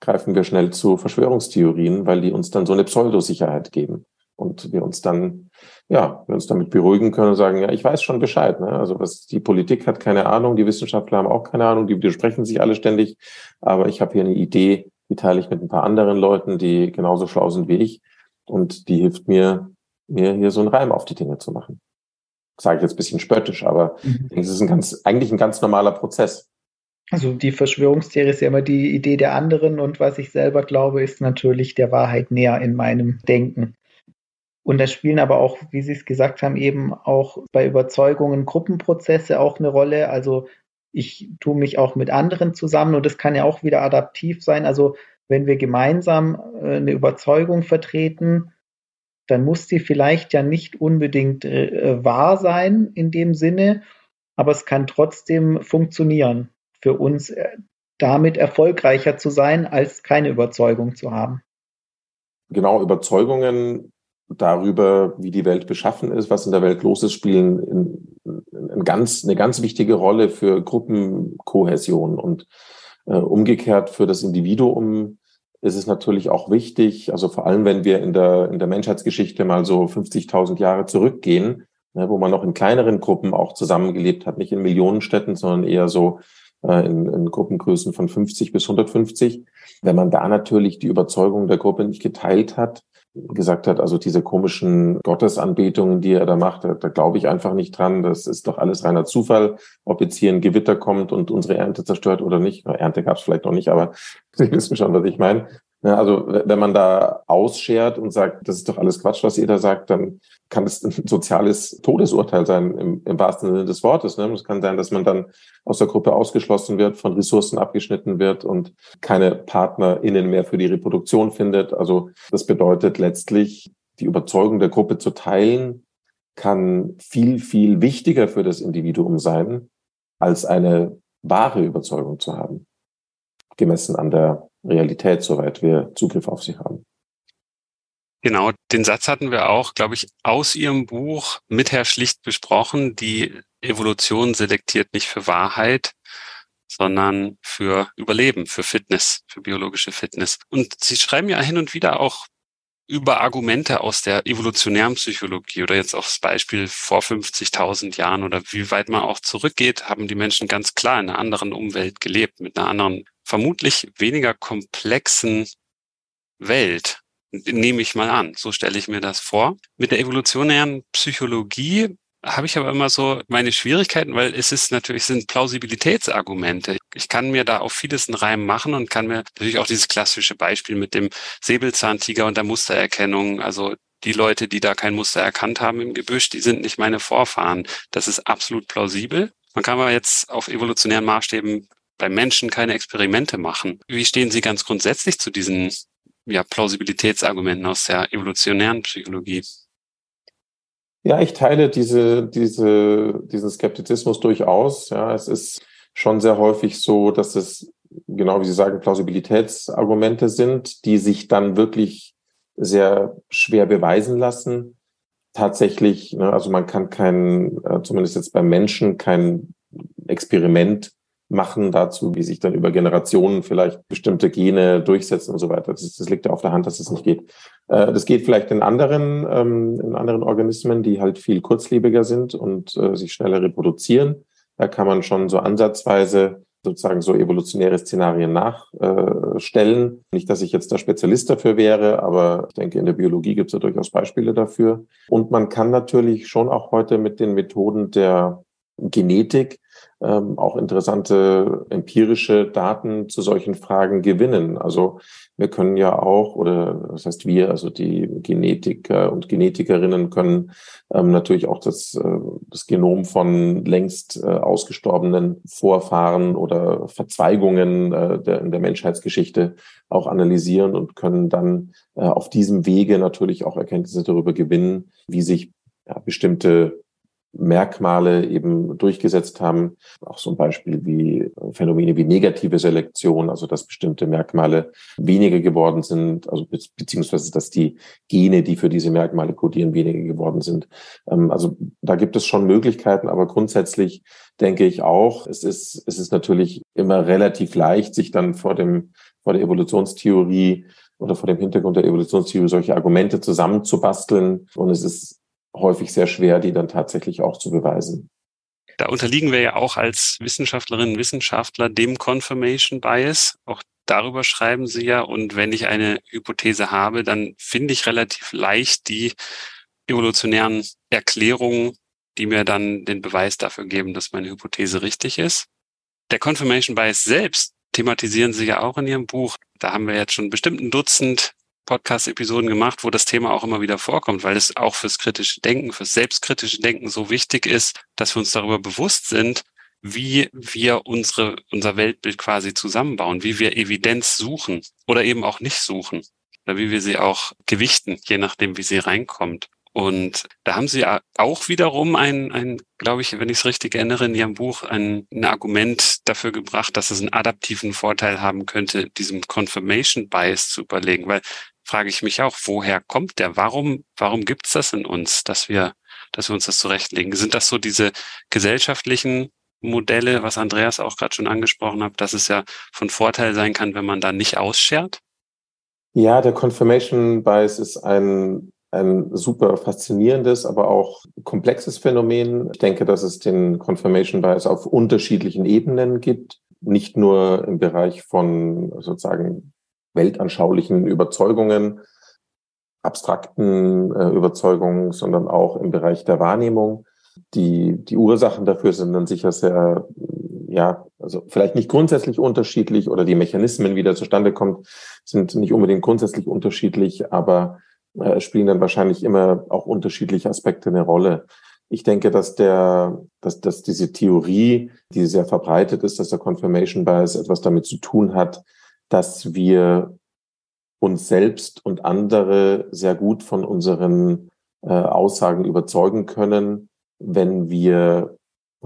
Speaker 3: greifen wir schnell zu Verschwörungstheorien, weil die uns dann so eine Pseudosicherheit geben und wir uns dann, ja, wir uns damit beruhigen können und sagen, ja, ich weiß schon Bescheid. Ne? Also was die Politik hat keine Ahnung, die Wissenschaftler haben auch keine Ahnung, die widersprechen sich alle ständig, aber ich habe hier eine Idee, die teile ich mit ein paar anderen Leuten, die genauso schlau sind wie ich und die hilft mir, mir hier so einen Reim auf die Dinge zu machen. Sage ich jetzt ein bisschen spöttisch, aber mhm. es ist ein ganz, eigentlich ein ganz normaler Prozess.
Speaker 4: Also die Verschwörungstheorie ist ja immer die Idee der anderen und was ich selber glaube, ist natürlich der Wahrheit näher in meinem Denken. Und da spielen aber auch, wie Sie es gesagt haben, eben auch bei Überzeugungen Gruppenprozesse auch eine Rolle. Also ich tue mich auch mit anderen zusammen und das kann ja auch wieder adaptiv sein. Also wenn wir gemeinsam äh, eine Überzeugung vertreten, dann muss sie vielleicht ja nicht unbedingt äh, wahr sein in dem Sinne, aber es kann trotzdem funktionieren, für uns äh, damit erfolgreicher zu sein, als keine Überzeugung zu haben.
Speaker 3: Genau, Überzeugungen darüber, wie die Welt beschaffen ist, was in der Welt los ist, spielen in, in ganz, eine ganz wichtige Rolle für Gruppenkohäsion und äh, umgekehrt für das Individuum ist es natürlich auch wichtig, also vor allem wenn wir in der, in der Menschheitsgeschichte mal so 50.000 Jahre zurückgehen, ne, wo man noch in kleineren Gruppen auch zusammengelebt hat, nicht in Millionenstädten, sondern eher so äh, in, in Gruppengrößen von 50 bis 150. Wenn man da natürlich die Überzeugung der Gruppe nicht geteilt hat, gesagt hat, also diese komischen Gottesanbetungen, die er da macht, da, da glaube ich einfach nicht dran. Das ist doch alles reiner Zufall, ob jetzt hier ein Gewitter kommt und unsere Ernte zerstört oder nicht. Ernte gab es vielleicht noch nicht, aber Sie wissen schon, was ich meine. Ja, also wenn man da ausschert und sagt, das ist doch alles Quatsch, was ihr da sagt, dann kann es ein soziales Todesurteil sein, im, im wahrsten Sinne des Wortes. Ne? Es kann sein, dass man dann aus der Gruppe ausgeschlossen wird, von Ressourcen abgeschnitten wird und keine PartnerInnen mehr für die Reproduktion findet. Also das bedeutet letztlich, die Überzeugung der Gruppe zu teilen, kann viel, viel wichtiger für das Individuum sein, als eine wahre Überzeugung zu haben, gemessen an der Realität, soweit wir Zugriff auf sie haben.
Speaker 1: Genau, den Satz hatten wir auch, glaube ich, aus Ihrem Buch mit Herr Schlicht besprochen. Die Evolution selektiert nicht für Wahrheit, sondern für Überleben, für Fitness, für biologische Fitness. Und Sie schreiben ja hin und wieder auch über Argumente aus der evolutionären Psychologie oder jetzt das Beispiel vor 50.000 Jahren oder wie weit man auch zurückgeht, haben die Menschen ganz klar in einer anderen Umwelt gelebt, mit einer anderen vermutlich weniger komplexen Welt. Nehme ich mal an. So stelle ich mir das vor. Mit der evolutionären Psychologie habe ich aber immer so meine Schwierigkeiten, weil es ist natürlich sind Plausibilitätsargumente. Ich kann mir da auf vieles einen Reim machen und kann mir natürlich auch dieses klassische Beispiel mit dem Säbelzahntiger und der Mustererkennung, also die Leute, die da kein Muster erkannt haben im Gebüsch, die sind nicht meine Vorfahren. Das ist absolut plausibel. Man kann aber jetzt auf evolutionären Maßstäben bei Menschen keine Experimente machen. Wie stehen Sie ganz grundsätzlich zu diesen ja, Plausibilitätsargumenten aus der evolutionären Psychologie?
Speaker 3: Ja, ich teile diese, diese, diesen Skeptizismus durchaus. Ja, es ist schon sehr häufig so, dass es, genau wie Sie sagen, Plausibilitätsargumente sind, die sich dann wirklich sehr schwer beweisen lassen. Tatsächlich, ne, also man kann kein, äh, zumindest jetzt beim Menschen, kein Experiment machen dazu, wie sich dann über Generationen vielleicht bestimmte Gene durchsetzen und so weiter. Das, das liegt ja auf der Hand, dass es das nicht geht. Äh, das geht vielleicht in anderen, ähm, in anderen Organismen, die halt viel kurzlebiger sind und äh, sich schneller reproduzieren. Da kann man schon so ansatzweise sozusagen so evolutionäre Szenarien nachstellen. Nicht, dass ich jetzt der Spezialist dafür wäre, aber ich denke, in der Biologie gibt es ja durchaus Beispiele dafür. Und man kann natürlich schon auch heute mit den Methoden der Genetik ähm, auch interessante empirische Daten zu solchen Fragen gewinnen. Also wir können ja auch, oder das heißt wir, also die Genetiker und Genetikerinnen können ähm, natürlich auch das, äh, das Genom von längst äh, ausgestorbenen Vorfahren oder Verzweigungen äh, der, in der Menschheitsgeschichte auch analysieren und können dann äh, auf diesem Wege natürlich auch Erkenntnisse darüber gewinnen, wie sich ja, bestimmte Merkmale eben durchgesetzt haben. Auch so ein Beispiel wie Phänomene wie negative Selektion, also dass bestimmte Merkmale weniger geworden sind, also be beziehungsweise dass die Gene, die für diese Merkmale kodieren, weniger geworden sind. Ähm, also da gibt es schon Möglichkeiten, aber grundsätzlich denke ich auch, es ist, es ist natürlich immer relativ leicht, sich dann vor dem, vor der Evolutionstheorie oder vor dem Hintergrund der Evolutionstheorie solche Argumente zusammenzubasteln. Und es ist häufig sehr schwer, die dann tatsächlich auch zu beweisen.
Speaker 1: Da unterliegen wir ja auch als Wissenschaftlerinnen und Wissenschaftler dem Confirmation Bias. Auch darüber schreiben Sie ja. Und wenn ich eine Hypothese habe, dann finde ich relativ leicht die evolutionären Erklärungen, die mir dann den Beweis dafür geben, dass meine Hypothese richtig ist. Der Confirmation Bias selbst thematisieren Sie ja auch in Ihrem Buch. Da haben wir jetzt schon bestimmt ein Dutzend Podcast-Episoden gemacht, wo das Thema auch immer wieder vorkommt, weil es auch fürs kritische Denken, fürs selbstkritische Denken so wichtig ist, dass wir uns darüber bewusst sind, wie wir unsere, unser Weltbild quasi zusammenbauen, wie wir Evidenz suchen oder eben auch nicht suchen oder wie wir sie auch gewichten, je nachdem, wie sie reinkommt. Und da haben Sie auch wiederum ein, ein glaube ich, wenn ich es richtig erinnere, in Ihrem Buch ein, ein Argument dafür gebracht, dass es einen adaptiven Vorteil haben könnte, diesem Confirmation Bias zu überlegen. Weil frage ich mich auch, woher kommt der? Warum, warum gibt's das in uns, dass wir, dass wir uns das zurechtlegen? Sind das so diese gesellschaftlichen Modelle, was Andreas auch gerade schon angesprochen hat, dass es ja von Vorteil sein kann, wenn man da nicht ausschert?
Speaker 3: Ja, der Confirmation Bias ist ein, ein super faszinierendes, aber auch komplexes Phänomen. Ich denke, dass es den Confirmation Bias auf unterschiedlichen Ebenen gibt. Nicht nur im Bereich von sozusagen weltanschaulichen Überzeugungen, abstrakten äh, Überzeugungen, sondern auch im Bereich der Wahrnehmung. Die, die Ursachen dafür sind dann sicher sehr, ja, also vielleicht nicht grundsätzlich unterschiedlich oder die Mechanismen, wie der zustande kommt, sind nicht unbedingt grundsätzlich unterschiedlich, aber äh, spielen dann wahrscheinlich immer auch unterschiedliche Aspekte eine Rolle. Ich denke, dass der, dass, dass diese Theorie, die sehr verbreitet ist, dass der Confirmation Bias etwas damit zu tun hat, dass wir uns selbst und andere sehr gut von unseren äh, Aussagen überzeugen können, wenn wir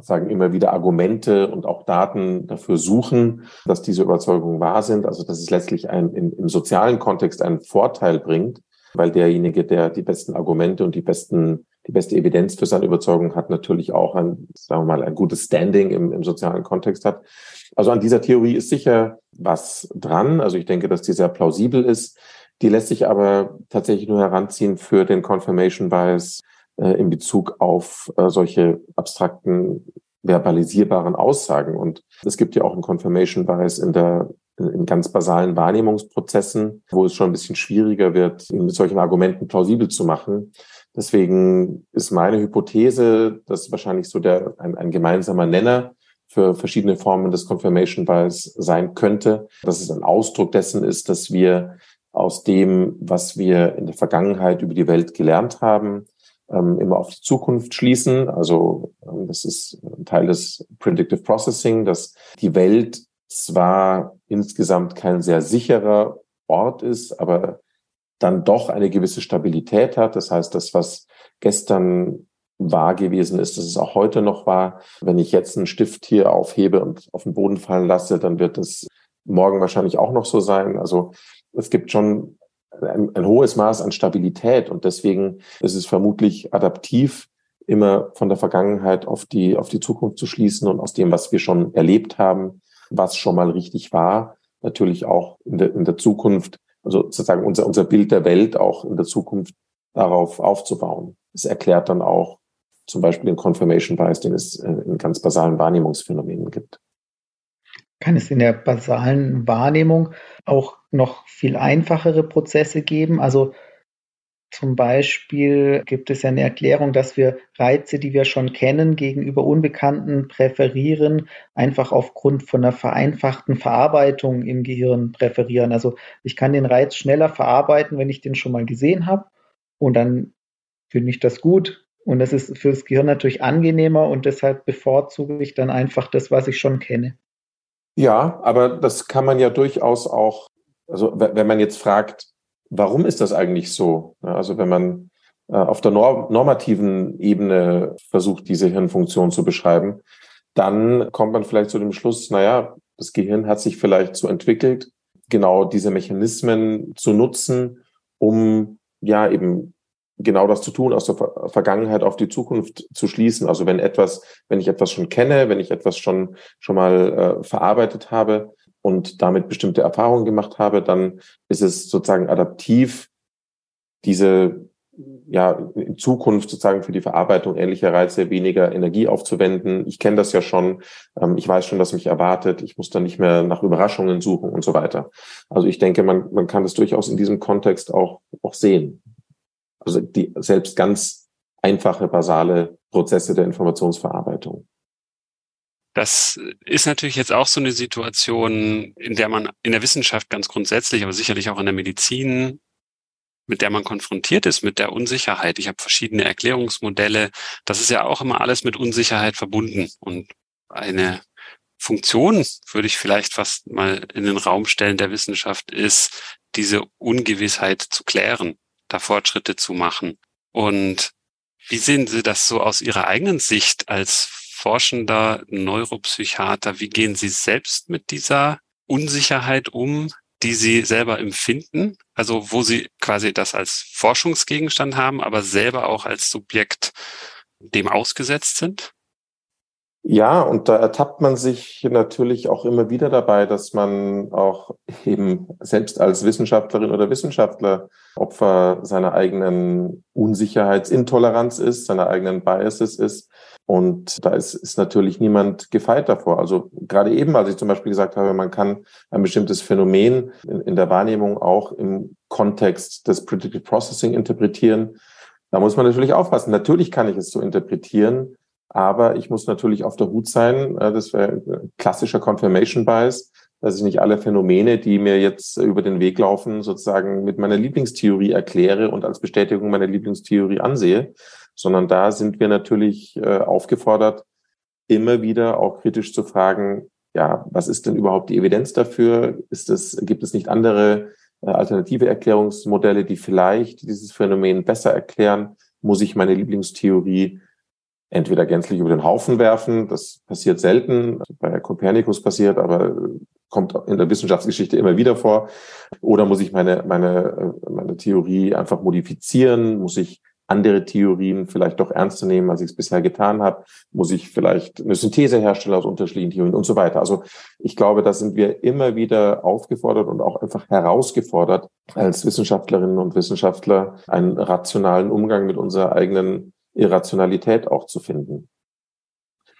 Speaker 3: sagen immer wieder Argumente und auch Daten dafür suchen, dass diese Überzeugungen wahr sind. Also dass es letztlich ein, im, im sozialen Kontext einen Vorteil bringt, weil derjenige, der die besten Argumente und die besten die beste Evidenz für seine Überzeugung hat, natürlich auch ein, sagen wir mal, ein gutes Standing im, im sozialen Kontext hat. Also an dieser Theorie ist sicher was dran. Also ich denke, dass die sehr plausibel ist. Die lässt sich aber tatsächlich nur heranziehen für den Confirmation Bias äh, in Bezug auf äh, solche abstrakten verbalisierbaren Aussagen. Und es gibt ja auch einen Confirmation Bias in der in ganz basalen Wahrnehmungsprozessen, wo es schon ein bisschen schwieriger wird, mit solchen Argumenten plausibel zu machen. Deswegen ist meine Hypothese, dass wahrscheinlich so der, ein, ein gemeinsamer Nenner für verschiedene Formen des Confirmation Bias sein könnte, dass es ein Ausdruck dessen ist, dass wir aus dem, was wir in der Vergangenheit über die Welt gelernt haben, ähm, immer auf die Zukunft schließen. Also ähm, das ist ein Teil des Predictive Processing, dass die Welt zwar insgesamt kein sehr sicherer Ort ist, aber dann doch eine gewisse Stabilität hat. Das heißt, das, was gestern wahr gewesen ist, dass es auch heute noch war. Wenn ich jetzt einen Stift hier aufhebe und auf den Boden fallen lasse, dann wird es morgen wahrscheinlich auch noch so sein. Also es gibt schon ein, ein hohes Maß an Stabilität und deswegen ist es vermutlich adaptiv, immer von der Vergangenheit auf die, auf die Zukunft zu schließen und aus dem, was wir schon erlebt haben, was schon mal richtig war, natürlich auch in der, in der Zukunft, also sozusagen unser, unser Bild der Welt auch in der Zukunft darauf aufzubauen. Es erklärt dann auch zum Beispiel den Confirmation Bias, den es in ganz basalen Wahrnehmungsphänomenen gibt.
Speaker 4: Kann es in der basalen Wahrnehmung auch noch viel einfachere Prozesse geben? Also zum Beispiel gibt es ja eine Erklärung, dass wir Reize, die wir schon kennen, gegenüber Unbekannten präferieren, einfach aufgrund von einer vereinfachten Verarbeitung im Gehirn präferieren. Also ich kann den Reiz schneller verarbeiten, wenn ich den schon mal gesehen habe. Und dann finde ich das gut. Und das ist für das Gehirn natürlich angenehmer und deshalb bevorzuge ich dann einfach das, was ich schon kenne.
Speaker 3: Ja, aber das kann man ja durchaus auch, also wenn man jetzt fragt, warum ist das eigentlich so? Also wenn man äh, auf der normativen Ebene versucht, diese Hirnfunktion zu beschreiben, dann kommt man vielleicht zu dem Schluss, naja, das Gehirn hat sich vielleicht so entwickelt, genau diese Mechanismen zu nutzen, um ja eben genau das zu tun, aus der Vergangenheit auf die Zukunft zu schließen. Also wenn etwas, wenn ich etwas schon kenne, wenn ich etwas schon schon mal äh, verarbeitet habe und damit bestimmte Erfahrungen gemacht habe, dann ist es sozusagen adaptiv, diese ja in Zukunft sozusagen für die Verarbeitung ähnlicher Reize weniger Energie aufzuwenden. Ich kenne das ja schon, ähm, ich weiß schon, was mich erwartet, ich muss dann nicht mehr nach Überraschungen suchen und so weiter. Also ich denke, man, man kann das durchaus in diesem Kontext auch, auch sehen. Also die selbst ganz einfache, basale Prozesse der Informationsverarbeitung.
Speaker 1: Das ist natürlich jetzt auch so eine Situation, in der man in der Wissenschaft ganz grundsätzlich, aber sicherlich auch in der Medizin, mit der man konfrontiert ist, mit der Unsicherheit. Ich habe verschiedene Erklärungsmodelle. Das ist ja auch immer alles mit Unsicherheit verbunden. Und eine Funktion, würde ich vielleicht fast mal in den Raum stellen, der Wissenschaft ist, diese Ungewissheit zu klären da Fortschritte zu machen. Und wie sehen Sie das so aus Ihrer eigenen Sicht als forschender Neuropsychiater? Wie gehen Sie selbst mit dieser Unsicherheit um, die Sie selber empfinden? Also wo Sie quasi das als Forschungsgegenstand haben, aber selber auch als Subjekt dem ausgesetzt sind?
Speaker 3: Ja, und da ertappt man sich natürlich auch immer wieder dabei, dass man auch eben selbst als Wissenschaftlerin oder Wissenschaftler Opfer seiner eigenen Unsicherheitsintoleranz ist, seiner eigenen Biases ist. Und da ist, ist natürlich niemand gefeit davor. Also gerade eben, als ich zum Beispiel gesagt habe, man kann ein bestimmtes Phänomen in, in der Wahrnehmung auch im Kontext des Predictive Processing interpretieren, da muss man natürlich aufpassen. Natürlich kann ich es so interpretieren, aber ich muss natürlich auf der Hut sein. Äh, das wäre klassischer Confirmation Bias, dass ich nicht alle Phänomene, die mir jetzt über den Weg laufen, sozusagen mit meiner Lieblingstheorie erkläre und als Bestätigung meiner Lieblingstheorie ansehe, sondern da sind wir natürlich äh, aufgefordert, immer wieder auch kritisch zu fragen, ja, was ist denn überhaupt die Evidenz dafür? Ist es, gibt es nicht andere äh, alternative Erklärungsmodelle, die vielleicht dieses Phänomen besser erklären? Muss ich meine Lieblingstheorie entweder gänzlich über den Haufen werfen. Das passiert selten. Bei Kopernikus passiert, aber kommt in der Wissenschaftsgeschichte immer wieder vor. Oder muss ich meine, meine, meine Theorie einfach modifizieren? Muss ich andere Theorien vielleicht doch ernster nehmen, als ich es bisher getan habe? Muss ich vielleicht eine Synthese herstellen aus unterschiedlichen Theorien und so weiter? Also ich glaube, da sind wir immer wieder aufgefordert und auch einfach herausgefordert, als Wissenschaftlerinnen und Wissenschaftler einen rationalen Umgang mit unserer eigenen Irrationalität auch zu finden.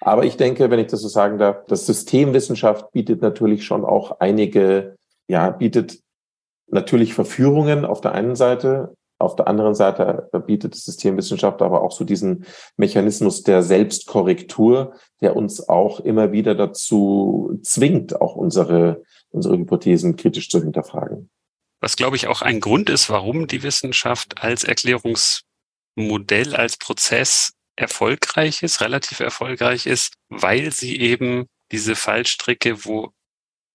Speaker 3: Aber ich denke, wenn ich das so sagen darf, das Systemwissenschaft bietet natürlich schon auch einige, ja, bietet natürlich Verführungen auf der einen Seite. Auf der anderen Seite bietet Systemwissenschaft aber auch so diesen Mechanismus der Selbstkorrektur, der uns auch immer wieder dazu zwingt, auch unsere, unsere Hypothesen kritisch zu hinterfragen.
Speaker 1: Was, glaube ich, auch ein Grund ist, warum die Wissenschaft als Erklärungsmodell, als Prozess erfolgreich ist, relativ erfolgreich ist, weil sie eben diese Fallstricke, wo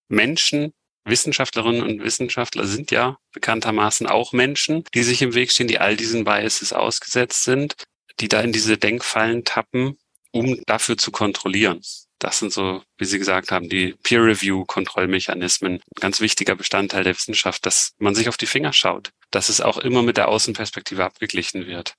Speaker 1: Menschen, Wissenschaftlerinnen und Wissenschaftler sind ja bekanntermaßen auch Menschen, die sich im Weg stehen, die all diesen Biases ausgesetzt sind, die da in diese Denkfallen tappen, um dafür zu kontrollieren. Das sind so, wie Sie gesagt haben, die Peer-Review-Kontrollmechanismen. Ein ganz wichtiger Bestandteil der Wissenschaft, dass man sich auf die Finger schaut, dass es auch immer mit der Außenperspektive abgeglichen wird.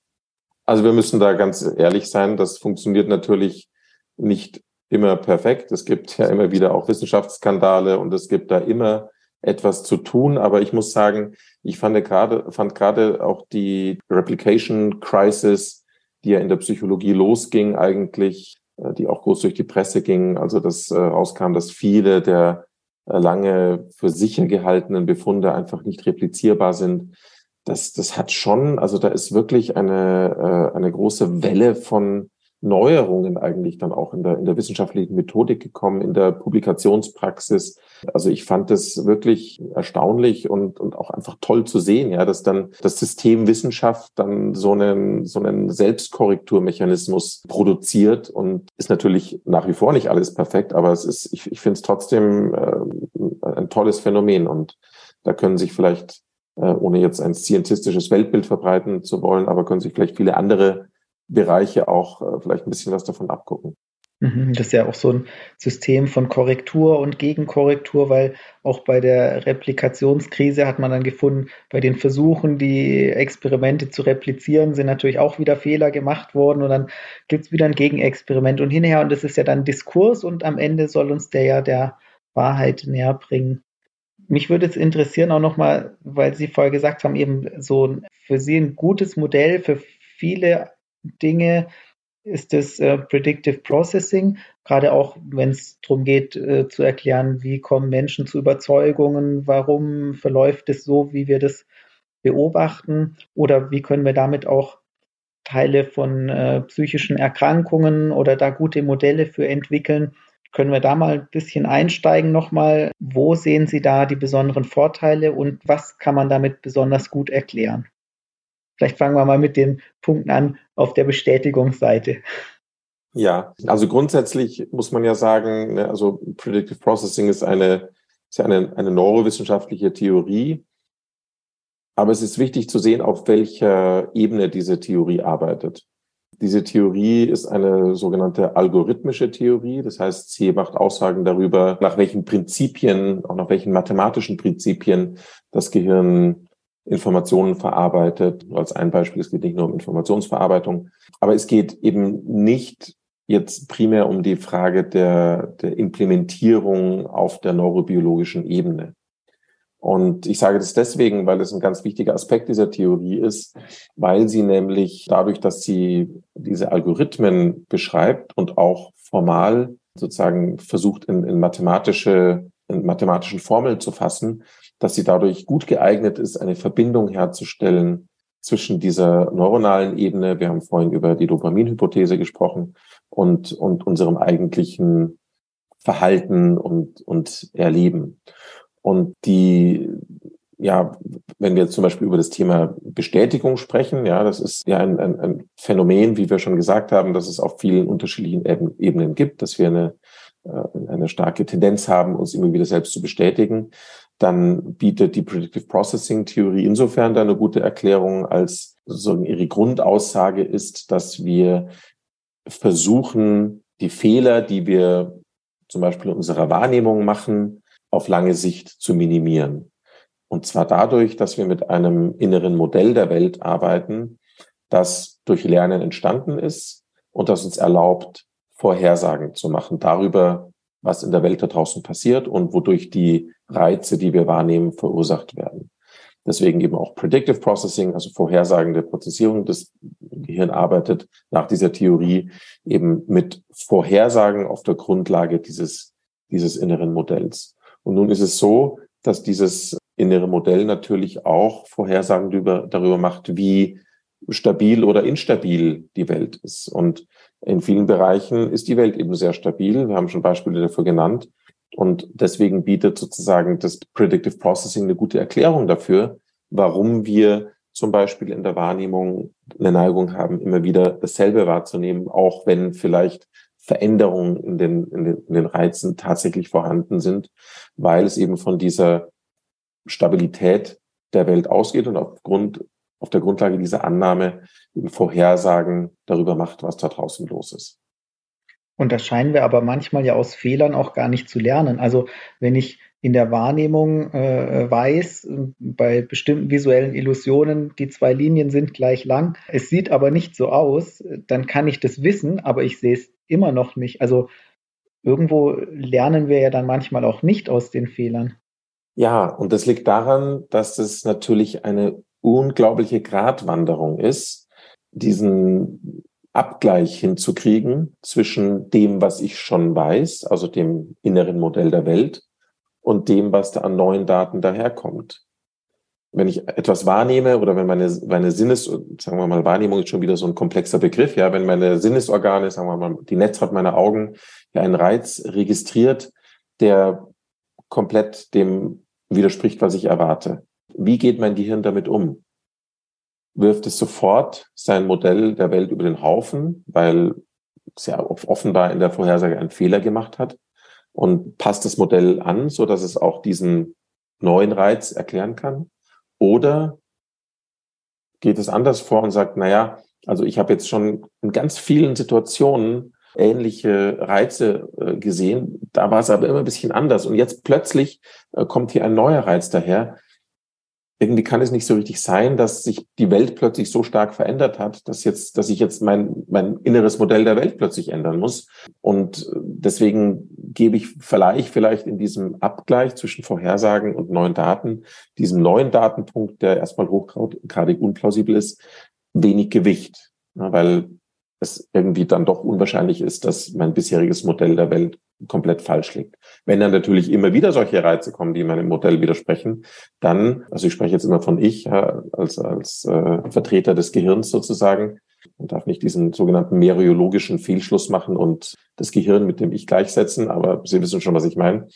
Speaker 3: Also wir müssen da ganz ehrlich sein, das funktioniert natürlich nicht immer perfekt. Es gibt ja immer wieder auch Wissenschaftsskandale und es gibt da immer etwas zu tun. Aber ich muss sagen, ich fand gerade, fand gerade auch die Replication Crisis, die ja in der Psychologie losging, eigentlich, äh, die auch groß durch die Presse ging. Also dass äh, rauskam, dass viele der äh, lange für sicher gehaltenen Befunde einfach nicht replizierbar sind das, das hat schon, also da ist wirklich eine, eine große Welle von Neuerungen eigentlich dann auch in der, in der wissenschaftlichen Methodik gekommen, in der Publikationspraxis. Also ich fand das wirklich erstaunlich und, und auch einfach toll zu sehen, ja, dass dann das System Wissenschaft dann so einen, so einen Selbstkorrekturmechanismus produziert und ist natürlich nach wie vor nicht alles perfekt, aber es ist, ich, ich finde es trotzdem äh, ein tolles Phänomen und da können sich vielleicht äh, ohne jetzt ein scientistisches Weltbild verbreiten zu wollen, aber können sich vielleicht viele andere Bereiche auch äh, vielleicht ein bisschen was davon abgucken.
Speaker 4: Mhm, das ist ja auch so ein System von Korrektur und Gegenkorrektur, weil auch bei der Replikationskrise hat man dann gefunden, bei den Versuchen, die Experimente zu replizieren, sind natürlich auch wieder Fehler gemacht worden und dann gibt es wieder ein Gegenexperiment und hinterher und das ist ja dann Diskurs und am Ende soll uns der ja der Wahrheit näher bringen mich würde es interessieren auch nochmal, weil Sie vorher gesagt haben, eben so für Sie ein gutes Modell für viele Dinge ist das äh, Predictive Processing, gerade auch wenn es darum geht äh, zu erklären, wie kommen Menschen zu Überzeugungen, warum verläuft es so, wie wir das beobachten oder wie können wir damit auch Teile von äh, psychischen Erkrankungen oder da gute Modelle für entwickeln, können wir da mal ein bisschen einsteigen nochmal? Wo sehen Sie da die besonderen Vorteile und was kann man damit besonders gut erklären? Vielleicht fangen wir mal mit den Punkten an auf der Bestätigungsseite.
Speaker 3: Ja, also grundsätzlich muss man ja sagen, ne, also Predictive Processing ist eine, ist ja eine, eine neurowissenschaftliche Theorie. Aber es ist wichtig zu sehen, auf welcher Ebene diese Theorie arbeitet. Diese Theorie ist eine sogenannte algorithmische Theorie. Das heißt, sie macht Aussagen darüber, nach welchen Prinzipien, auch nach welchen mathematischen Prinzipien das Gehirn Informationen verarbeitet. Als ein Beispiel, es geht nicht nur um Informationsverarbeitung, aber es geht eben nicht jetzt primär um die Frage der, der Implementierung auf der neurobiologischen Ebene. Und ich sage das deswegen, weil es ein ganz wichtiger Aspekt dieser Theorie ist, weil sie nämlich dadurch, dass sie diese Algorithmen beschreibt und auch formal sozusagen versucht, in, in mathematische, in mathematischen Formeln zu fassen, dass sie dadurch gut geeignet ist, eine Verbindung herzustellen zwischen dieser neuronalen Ebene, wir haben vorhin über die Dopaminhypothese gesprochen, und, und unserem eigentlichen Verhalten und, und Erleben. Und die, ja, wenn wir zum Beispiel über das Thema Bestätigung sprechen, ja, das ist ja ein, ein, ein Phänomen, wie wir schon gesagt haben, dass es auf vielen unterschiedlichen Ebenen gibt, dass wir eine, äh, eine starke Tendenz haben, uns immer wieder selbst zu bestätigen, dann bietet die Predictive Processing Theorie insofern da eine gute Erklärung, als sozusagen ihre Grundaussage ist, dass wir versuchen, die Fehler, die wir zum Beispiel in unserer Wahrnehmung machen, auf lange Sicht zu minimieren. Und zwar dadurch, dass wir mit einem inneren Modell der Welt arbeiten, das durch Lernen entstanden ist und das uns erlaubt, Vorhersagen zu machen darüber, was in der Welt da draußen passiert und wodurch die Reize, die wir wahrnehmen, verursacht werden. Deswegen eben auch Predictive Processing, also vorhersagende Prozessierung Gehirns Gehirn arbeitet nach dieser Theorie eben mit Vorhersagen auf der Grundlage dieses, dieses inneren Modells. Und nun ist es so, dass dieses innere Modell natürlich auch Vorhersagen darüber, darüber macht, wie stabil oder instabil die Welt ist. Und in vielen Bereichen ist die Welt eben sehr stabil. Wir haben schon Beispiele dafür genannt. Und deswegen bietet sozusagen das Predictive Processing eine gute Erklärung dafür, warum wir zum Beispiel in der Wahrnehmung eine Neigung haben, immer wieder dasselbe wahrzunehmen, auch wenn vielleicht Veränderungen in den, in den, in den Reizen tatsächlich vorhanden sind, weil es eben von dieser Stabilität der Welt ausgeht und aufgrund, auf der Grundlage dieser Annahme eben Vorhersagen darüber macht, was da draußen los ist.
Speaker 4: Und das scheinen wir aber manchmal ja aus Fehlern auch gar nicht zu lernen. Also wenn ich in der Wahrnehmung äh, weiß, bei bestimmten visuellen Illusionen, die zwei Linien sind gleich lang, es sieht aber nicht so aus, dann kann ich das wissen, aber ich sehe es immer noch nicht. Also irgendwo lernen wir ja dann manchmal auch nicht aus den Fehlern.
Speaker 3: Ja, und das liegt daran, dass es natürlich eine unglaubliche Gratwanderung ist, diesen Abgleich hinzukriegen zwischen dem, was ich schon weiß, also dem inneren Modell der Welt, und dem, was da an neuen Daten daherkommt. Wenn ich etwas wahrnehme oder wenn meine, meine Sinnes, sagen wir mal, Wahrnehmung ist schon wieder so ein komplexer Begriff, ja, wenn meine Sinnesorgane, sagen wir mal, die Netzhaut meiner Augen ja einen Reiz registriert, der komplett dem widerspricht, was ich erwarte. Wie geht mein Gehirn damit um? Wirft es sofort sein Modell der Welt über den Haufen, weil es ja offenbar in der Vorhersage einen Fehler gemacht hat und passt das Modell an, so dass es auch diesen neuen Reiz erklären kann? Oder geht es anders vor und sagt, na ja, also ich habe jetzt schon in ganz vielen Situationen ähnliche Reize äh, gesehen. Da war es aber immer ein bisschen anders. Und jetzt plötzlich äh, kommt hier ein neuer Reiz daher. Irgendwie kann es nicht so richtig sein, dass sich die Welt plötzlich so stark verändert hat, dass jetzt, dass ich jetzt mein, mein inneres Modell der Welt plötzlich ändern muss. Und deswegen gebe ich vielleicht, vielleicht in diesem Abgleich zwischen Vorhersagen und neuen Daten, diesem neuen Datenpunkt, der erstmal hochgradig unplausibel ist, wenig Gewicht. Weil es irgendwie dann doch unwahrscheinlich ist, dass mein bisheriges Modell der Welt komplett falsch liegt. Wenn dann natürlich immer wieder solche Reize kommen, die meinem Modell widersprechen, dann, also ich spreche jetzt immer von ich als, als äh, Vertreter des Gehirns sozusagen, und darf nicht diesen sogenannten meriologischen Fehlschluss machen und das Gehirn mit dem Ich gleichsetzen, aber Sie wissen schon, was ich meine.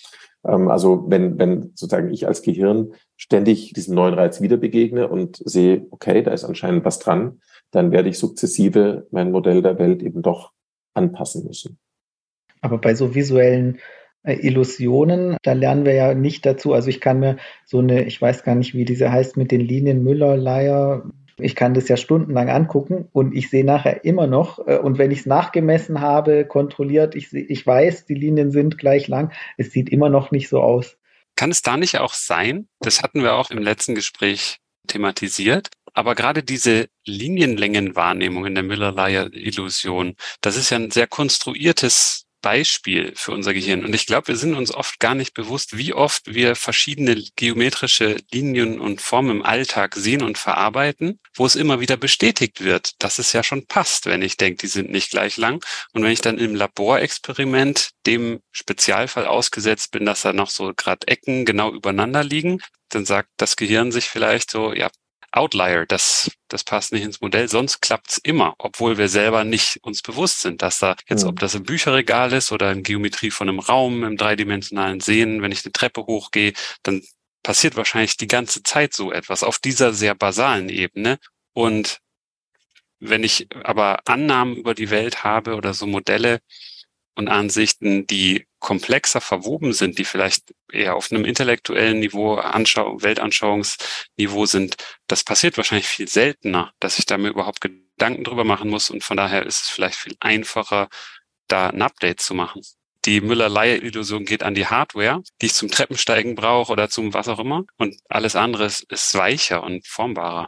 Speaker 3: Ähm, also wenn, wenn sozusagen ich als Gehirn ständig diesen neuen Reiz wieder begegne und sehe, okay, da ist anscheinend was dran, dann werde ich sukzessive mein Modell der Welt eben doch anpassen müssen.
Speaker 4: Aber bei so visuellen äh, Illusionen, da lernen wir ja nicht dazu. Also ich kann mir so eine, ich weiß gar nicht, wie diese heißt, mit den Linien Müller, Leier, ich kann das ja stundenlang angucken und ich sehe nachher immer noch, äh, und wenn ich es nachgemessen habe, kontrolliert, ich, ich weiß, die Linien sind gleich lang, es sieht immer noch nicht so aus.
Speaker 1: Kann es da nicht auch sein, das hatten wir auch im letzten Gespräch thematisiert, aber gerade diese Linienlängenwahrnehmung in der Miller-Lyer-Illusion, das ist ja ein sehr konstruiertes Beispiel für unser Gehirn. Und ich glaube, wir sind uns oft gar nicht bewusst, wie oft wir verschiedene geometrische Linien und Formen im Alltag sehen und verarbeiten, wo es immer wieder bestätigt wird, dass es ja schon passt, wenn ich denke, die sind nicht gleich lang. Und wenn ich dann im Laborexperiment dem Spezialfall ausgesetzt bin, dass da noch so gerade Ecken genau übereinander liegen, dann sagt das Gehirn sich vielleicht so, ja, Outlier, das, das passt nicht ins Modell, sonst klappt's immer, obwohl wir selber nicht uns bewusst sind, dass da jetzt, ob das ein Bücherregal ist oder eine Geometrie von einem Raum im dreidimensionalen Sehen, wenn ich eine Treppe hochgehe, dann passiert wahrscheinlich die ganze Zeit so etwas auf dieser sehr basalen Ebene. Und wenn ich aber Annahmen über die Welt habe oder so Modelle, und Ansichten, die komplexer verwoben sind, die vielleicht eher auf einem intellektuellen Niveau, Anschau Weltanschauungsniveau sind, das passiert wahrscheinlich viel seltener, dass ich da mir überhaupt Gedanken drüber machen muss und von daher ist es vielleicht viel einfacher, da ein Update zu machen. Die Müller-Leier-Illusion geht an die Hardware, die ich zum Treppensteigen brauche oder zum was auch immer und alles andere ist, ist weicher und formbarer.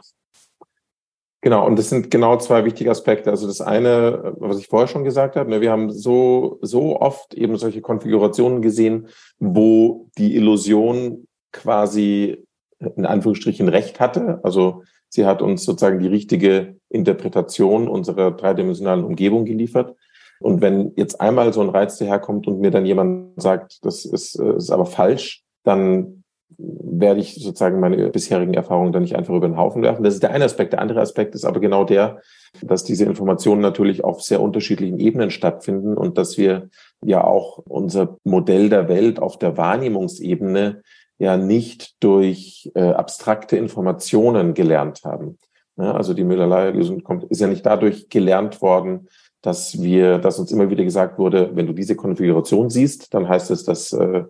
Speaker 3: Genau, und das sind genau zwei wichtige Aspekte. Also das eine, was ich vorher schon gesagt habe, ne, wir haben so, so oft eben solche Konfigurationen gesehen, wo die Illusion quasi in Anführungsstrichen recht hatte. Also Sie hat uns sozusagen die richtige Interpretation unserer dreidimensionalen Umgebung geliefert. Und wenn jetzt einmal so ein Reiz daherkommt und mir dann jemand sagt, das ist, äh, ist aber falsch, dann werde ich sozusagen meine bisherigen Erfahrungen dann nicht einfach über den Haufen werfen. Das ist der eine Aspekt. Der andere Aspekt ist aber genau der, dass diese Informationen natürlich auf sehr unterschiedlichen Ebenen stattfinden und dass wir ja auch unser Modell der Welt auf der Wahrnehmungsebene ja nicht durch äh, abstrakte Informationen gelernt haben. Ja, also die Müller-Lyer-Lösung kommt, ist ja nicht dadurch gelernt worden, dass wir, dass uns immer wieder gesagt wurde, wenn du diese Konfiguration siehst, dann heißt es, dass äh,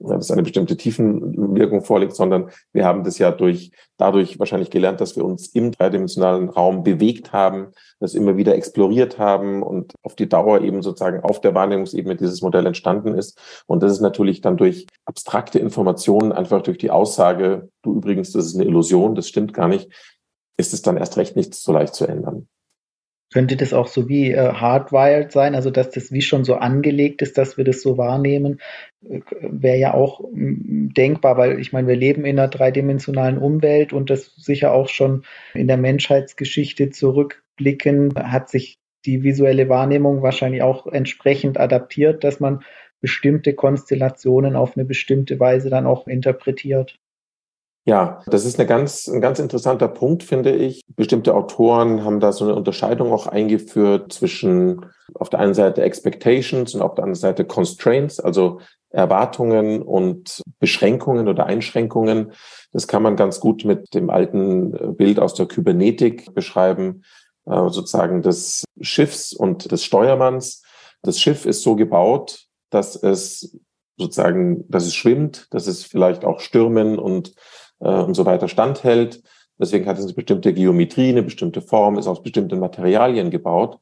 Speaker 3: dass eine bestimmte Tiefenwirkung vorliegt, sondern wir haben das ja durch, dadurch wahrscheinlich gelernt, dass wir uns im dreidimensionalen Raum bewegt haben, das immer wieder exploriert haben und auf die Dauer eben sozusagen auf der Wahrnehmungsebene dieses Modell entstanden ist. Und das ist natürlich dann durch abstrakte Informationen, einfach durch die Aussage, du übrigens, das ist eine Illusion, das stimmt gar nicht, ist es dann erst recht nicht so leicht zu ändern.
Speaker 4: Könnte das auch so wie äh, hardwired sein, also dass das wie schon so angelegt ist, dass wir das so wahrnehmen? Äh, Wäre ja auch mm, denkbar, weil ich meine, wir leben in einer dreidimensionalen Umwelt und das sicher auch schon in der Menschheitsgeschichte zurückblicken, hat sich die visuelle Wahrnehmung wahrscheinlich auch entsprechend adaptiert, dass man bestimmte Konstellationen auf eine bestimmte Weise dann auch interpretiert.
Speaker 3: Ja, das ist eine ganz, ein ganz interessanter Punkt, finde ich. Bestimmte Autoren haben da so eine Unterscheidung auch eingeführt zwischen auf der einen Seite Expectations und auf der anderen Seite Constraints, also Erwartungen und Beschränkungen oder Einschränkungen. Das kann man ganz gut mit dem alten Bild aus der Kybernetik beschreiben, äh, sozusagen des Schiffs und des Steuermanns. Das Schiff ist so gebaut, dass es sozusagen, dass es schwimmt, dass es vielleicht auch Stürmen und äh, und so weiter standhält. Deswegen hat es eine bestimmte Geometrie, eine bestimmte Form, ist aus bestimmten Materialien gebaut.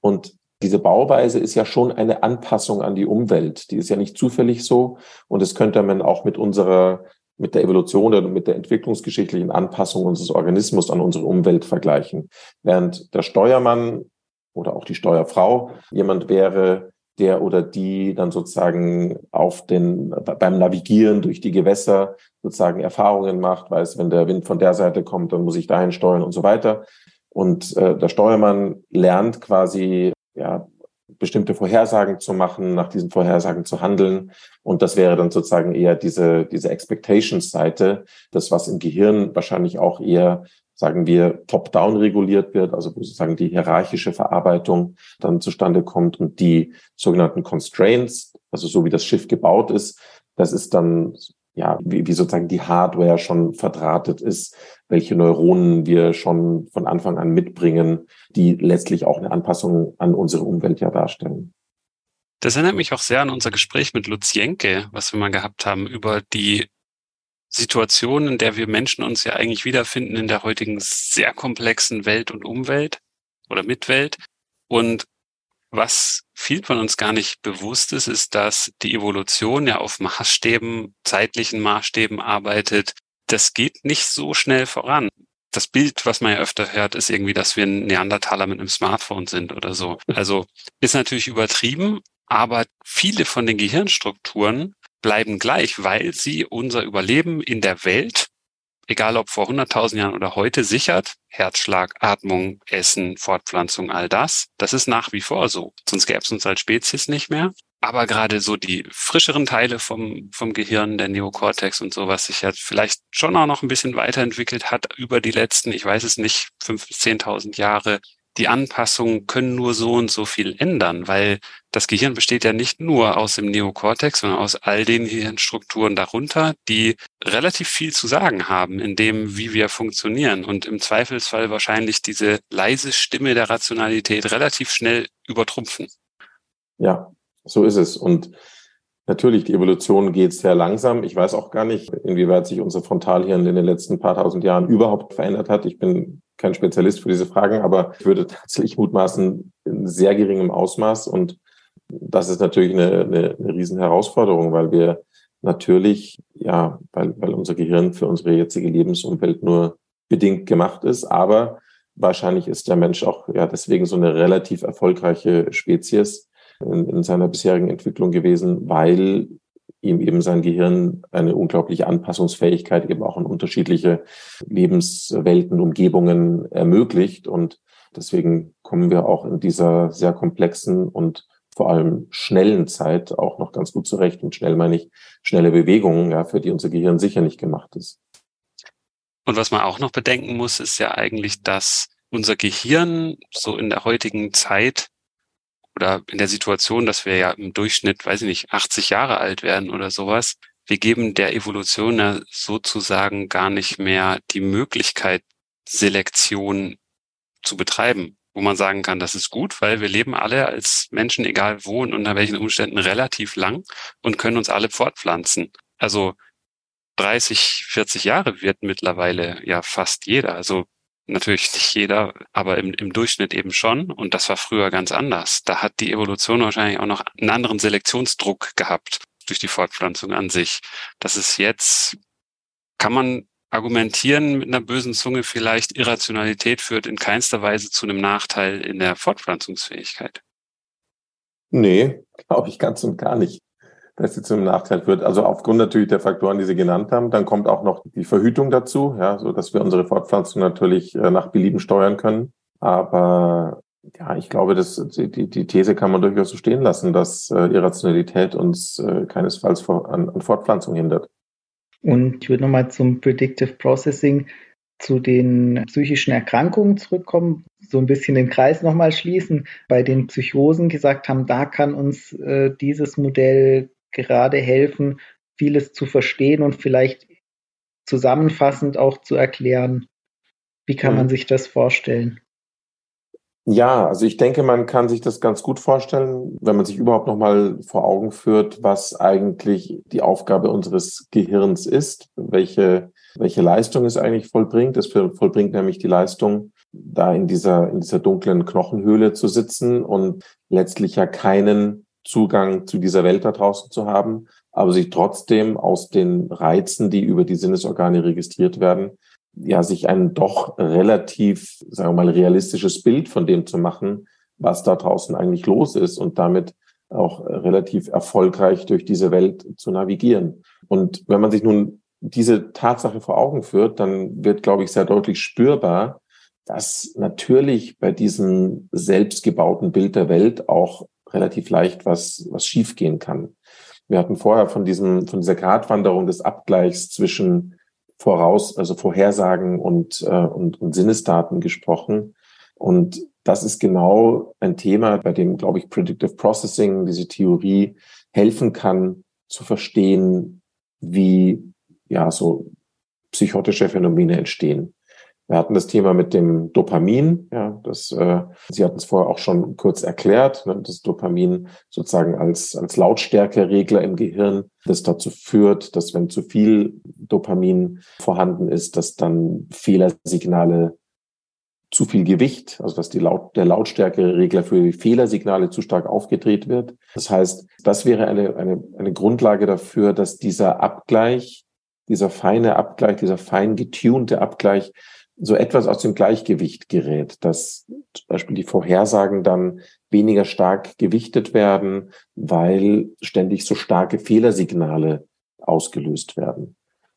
Speaker 3: Und diese Bauweise ist ja schon eine Anpassung an die Umwelt. Die ist ja nicht zufällig so. Und das könnte man auch mit unserer, mit der Evolution oder mit der entwicklungsgeschichtlichen Anpassung unseres Organismus an unsere Umwelt vergleichen. Während der Steuermann oder auch die Steuerfrau jemand wäre, der oder die dann sozusagen auf den, beim Navigieren durch die Gewässer sozusagen Erfahrungen macht, weiß, wenn der Wind von der Seite kommt, dann muss ich dahin steuern und so weiter. Und äh, der Steuermann lernt quasi, ja, bestimmte Vorhersagen zu machen, nach diesen Vorhersagen zu handeln. Und das wäre dann sozusagen eher diese, diese Expectations-Seite, das, was im Gehirn wahrscheinlich auch eher sagen wir, top-down reguliert wird, also wo sozusagen die hierarchische Verarbeitung dann zustande kommt und die sogenannten Constraints, also so wie das Schiff gebaut ist, das ist dann ja, wie, wie sozusagen die Hardware schon verdrahtet ist, welche Neuronen wir schon von Anfang an mitbringen, die letztlich auch eine Anpassung an unsere Umwelt ja darstellen.
Speaker 1: Das erinnert mich auch sehr an unser Gespräch mit Lutz Jenke, was wir mal gehabt haben, über die Situation, in der wir Menschen uns ja eigentlich wiederfinden in der heutigen sehr komplexen Welt und Umwelt oder Mitwelt. Und was viel von uns gar nicht bewusst ist, ist, dass die Evolution ja auf Maßstäben, zeitlichen Maßstäben arbeitet. Das geht nicht so schnell voran. Das Bild, was man ja öfter hört, ist irgendwie, dass wir ein Neandertaler mit einem Smartphone sind oder so. Also ist natürlich übertrieben, aber viele von den Gehirnstrukturen bleiben gleich, weil sie unser Überleben in der Welt, egal ob vor 100.000 Jahren oder heute, sichert. Herzschlag, Atmung, Essen, Fortpflanzung, all das. Das ist nach wie vor so. Sonst gäbe es uns als Spezies nicht mehr. Aber gerade so die frischeren Teile vom, vom Gehirn, der Neokortex und so, was sich ja vielleicht schon auch noch ein bisschen weiterentwickelt hat über die letzten, ich weiß es nicht, fünf bis zehntausend Jahre, die Anpassungen können nur so und so viel ändern, weil das Gehirn besteht ja nicht nur aus dem Neokortex, sondern aus all den Hirnstrukturen darunter, die relativ viel zu sagen haben in dem, wie wir funktionieren und im Zweifelsfall wahrscheinlich diese leise Stimme der Rationalität relativ schnell übertrumpfen.
Speaker 3: Ja, so ist es. Und Natürlich, die Evolution geht sehr langsam. Ich weiß auch gar nicht, inwieweit sich unser Frontalhirn in den letzten paar tausend Jahren überhaupt verändert hat. Ich bin kein Spezialist für diese Fragen, aber ich würde tatsächlich mutmaßen, in sehr geringem Ausmaß. Und das ist natürlich eine, eine, eine Riesenherausforderung, weil wir natürlich, ja, weil, weil unser Gehirn für unsere jetzige Lebensumwelt nur bedingt gemacht ist. Aber wahrscheinlich ist der Mensch auch ja deswegen so eine relativ erfolgreiche Spezies, in, in seiner bisherigen Entwicklung gewesen, weil ihm eben sein Gehirn eine unglaubliche Anpassungsfähigkeit eben auch in unterschiedliche Lebenswelten, Umgebungen ermöglicht. Und deswegen kommen wir auch in dieser sehr komplexen und vor allem schnellen Zeit auch noch ganz gut zurecht. Und schnell meine ich schnelle Bewegungen, ja, für die unser Gehirn sicher nicht gemacht ist.
Speaker 1: Und was man auch noch bedenken muss, ist ja eigentlich, dass unser Gehirn so in der heutigen Zeit oder in der Situation, dass wir ja im Durchschnitt, weiß ich nicht, 80 Jahre alt werden oder sowas, wir geben der Evolution ja sozusagen gar nicht mehr die Möglichkeit, Selektion zu betreiben, wo man sagen kann, das ist gut, weil wir leben alle als Menschen, egal wo und unter welchen Umständen, relativ lang und können uns alle fortpflanzen. Also 30, 40 Jahre wird mittlerweile ja fast jeder. Also natürlich nicht jeder, aber im, im Durchschnitt eben schon. Und das war früher ganz anders. Da hat die Evolution wahrscheinlich auch noch einen anderen Selektionsdruck gehabt durch die Fortpflanzung an sich. Das ist jetzt, kann man argumentieren mit einer bösen Zunge vielleicht, Irrationalität führt in keinster Weise zu einem Nachteil in der Fortpflanzungsfähigkeit.
Speaker 3: Nee, glaube ich ganz und gar nicht dass sie zum Nachteil führt. Also aufgrund natürlich der Faktoren, die Sie genannt haben, dann kommt auch noch die Verhütung dazu, ja, so dass wir unsere Fortpflanzung natürlich äh, nach Belieben steuern können. Aber ja, ich glaube, dass die, die These kann man durchaus so stehen lassen, dass äh, Irrationalität uns äh, keinesfalls an Fortpflanzung hindert.
Speaker 4: Und ich würde nochmal zum Predictive Processing zu den psychischen Erkrankungen zurückkommen, so ein bisschen den Kreis nochmal schließen. Bei den Psychosen gesagt haben, da kann uns äh, dieses Modell gerade helfen, vieles zu verstehen und vielleicht zusammenfassend auch zu erklären. Wie kann man mhm. sich das vorstellen?
Speaker 3: Ja, also ich denke, man kann sich das ganz gut vorstellen, wenn man sich überhaupt noch mal vor Augen führt, was eigentlich die Aufgabe unseres Gehirns ist, welche welche Leistung es eigentlich vollbringt. Es vollbringt nämlich die Leistung, da in dieser in dieser dunklen Knochenhöhle zu sitzen und letztlich ja keinen Zugang zu dieser Welt da draußen zu haben, aber sich trotzdem aus den Reizen, die über die Sinnesorgane registriert werden, ja, sich ein doch relativ, sagen wir mal, realistisches Bild von dem zu machen, was da draußen eigentlich los ist und damit auch relativ erfolgreich durch diese Welt zu navigieren. Und wenn man sich nun diese Tatsache vor Augen führt, dann wird, glaube ich, sehr deutlich spürbar, dass natürlich bei diesem selbstgebauten Bild der Welt auch relativ leicht was, was schiefgehen kann. Wir hatten vorher von diesem, von dieser Gratwanderung des Abgleichs zwischen Voraus, also Vorhersagen und, äh, und, und Sinnesdaten gesprochen. Und das ist genau ein Thema, bei dem, glaube ich, Predictive Processing, diese Theorie helfen kann, zu verstehen, wie ja so psychotische Phänomene entstehen. Wir hatten das Thema mit dem Dopamin. Ja, das, äh, Sie hatten es vorher auch schon kurz erklärt. Ne, das Dopamin sozusagen als, als Lautstärkeregler im Gehirn, das dazu führt, dass wenn zu viel Dopamin vorhanden ist, dass dann Fehlersignale zu viel Gewicht, also dass die Laut, der Lautstärkeregler für die Fehlersignale zu stark aufgedreht wird. Das heißt, das wäre eine, eine, eine Grundlage dafür, dass dieser Abgleich, dieser feine Abgleich, dieser fein getunte Abgleich so etwas aus dem Gleichgewicht gerät, dass zum Beispiel die Vorhersagen dann weniger stark gewichtet werden, weil ständig so starke Fehlersignale ausgelöst werden.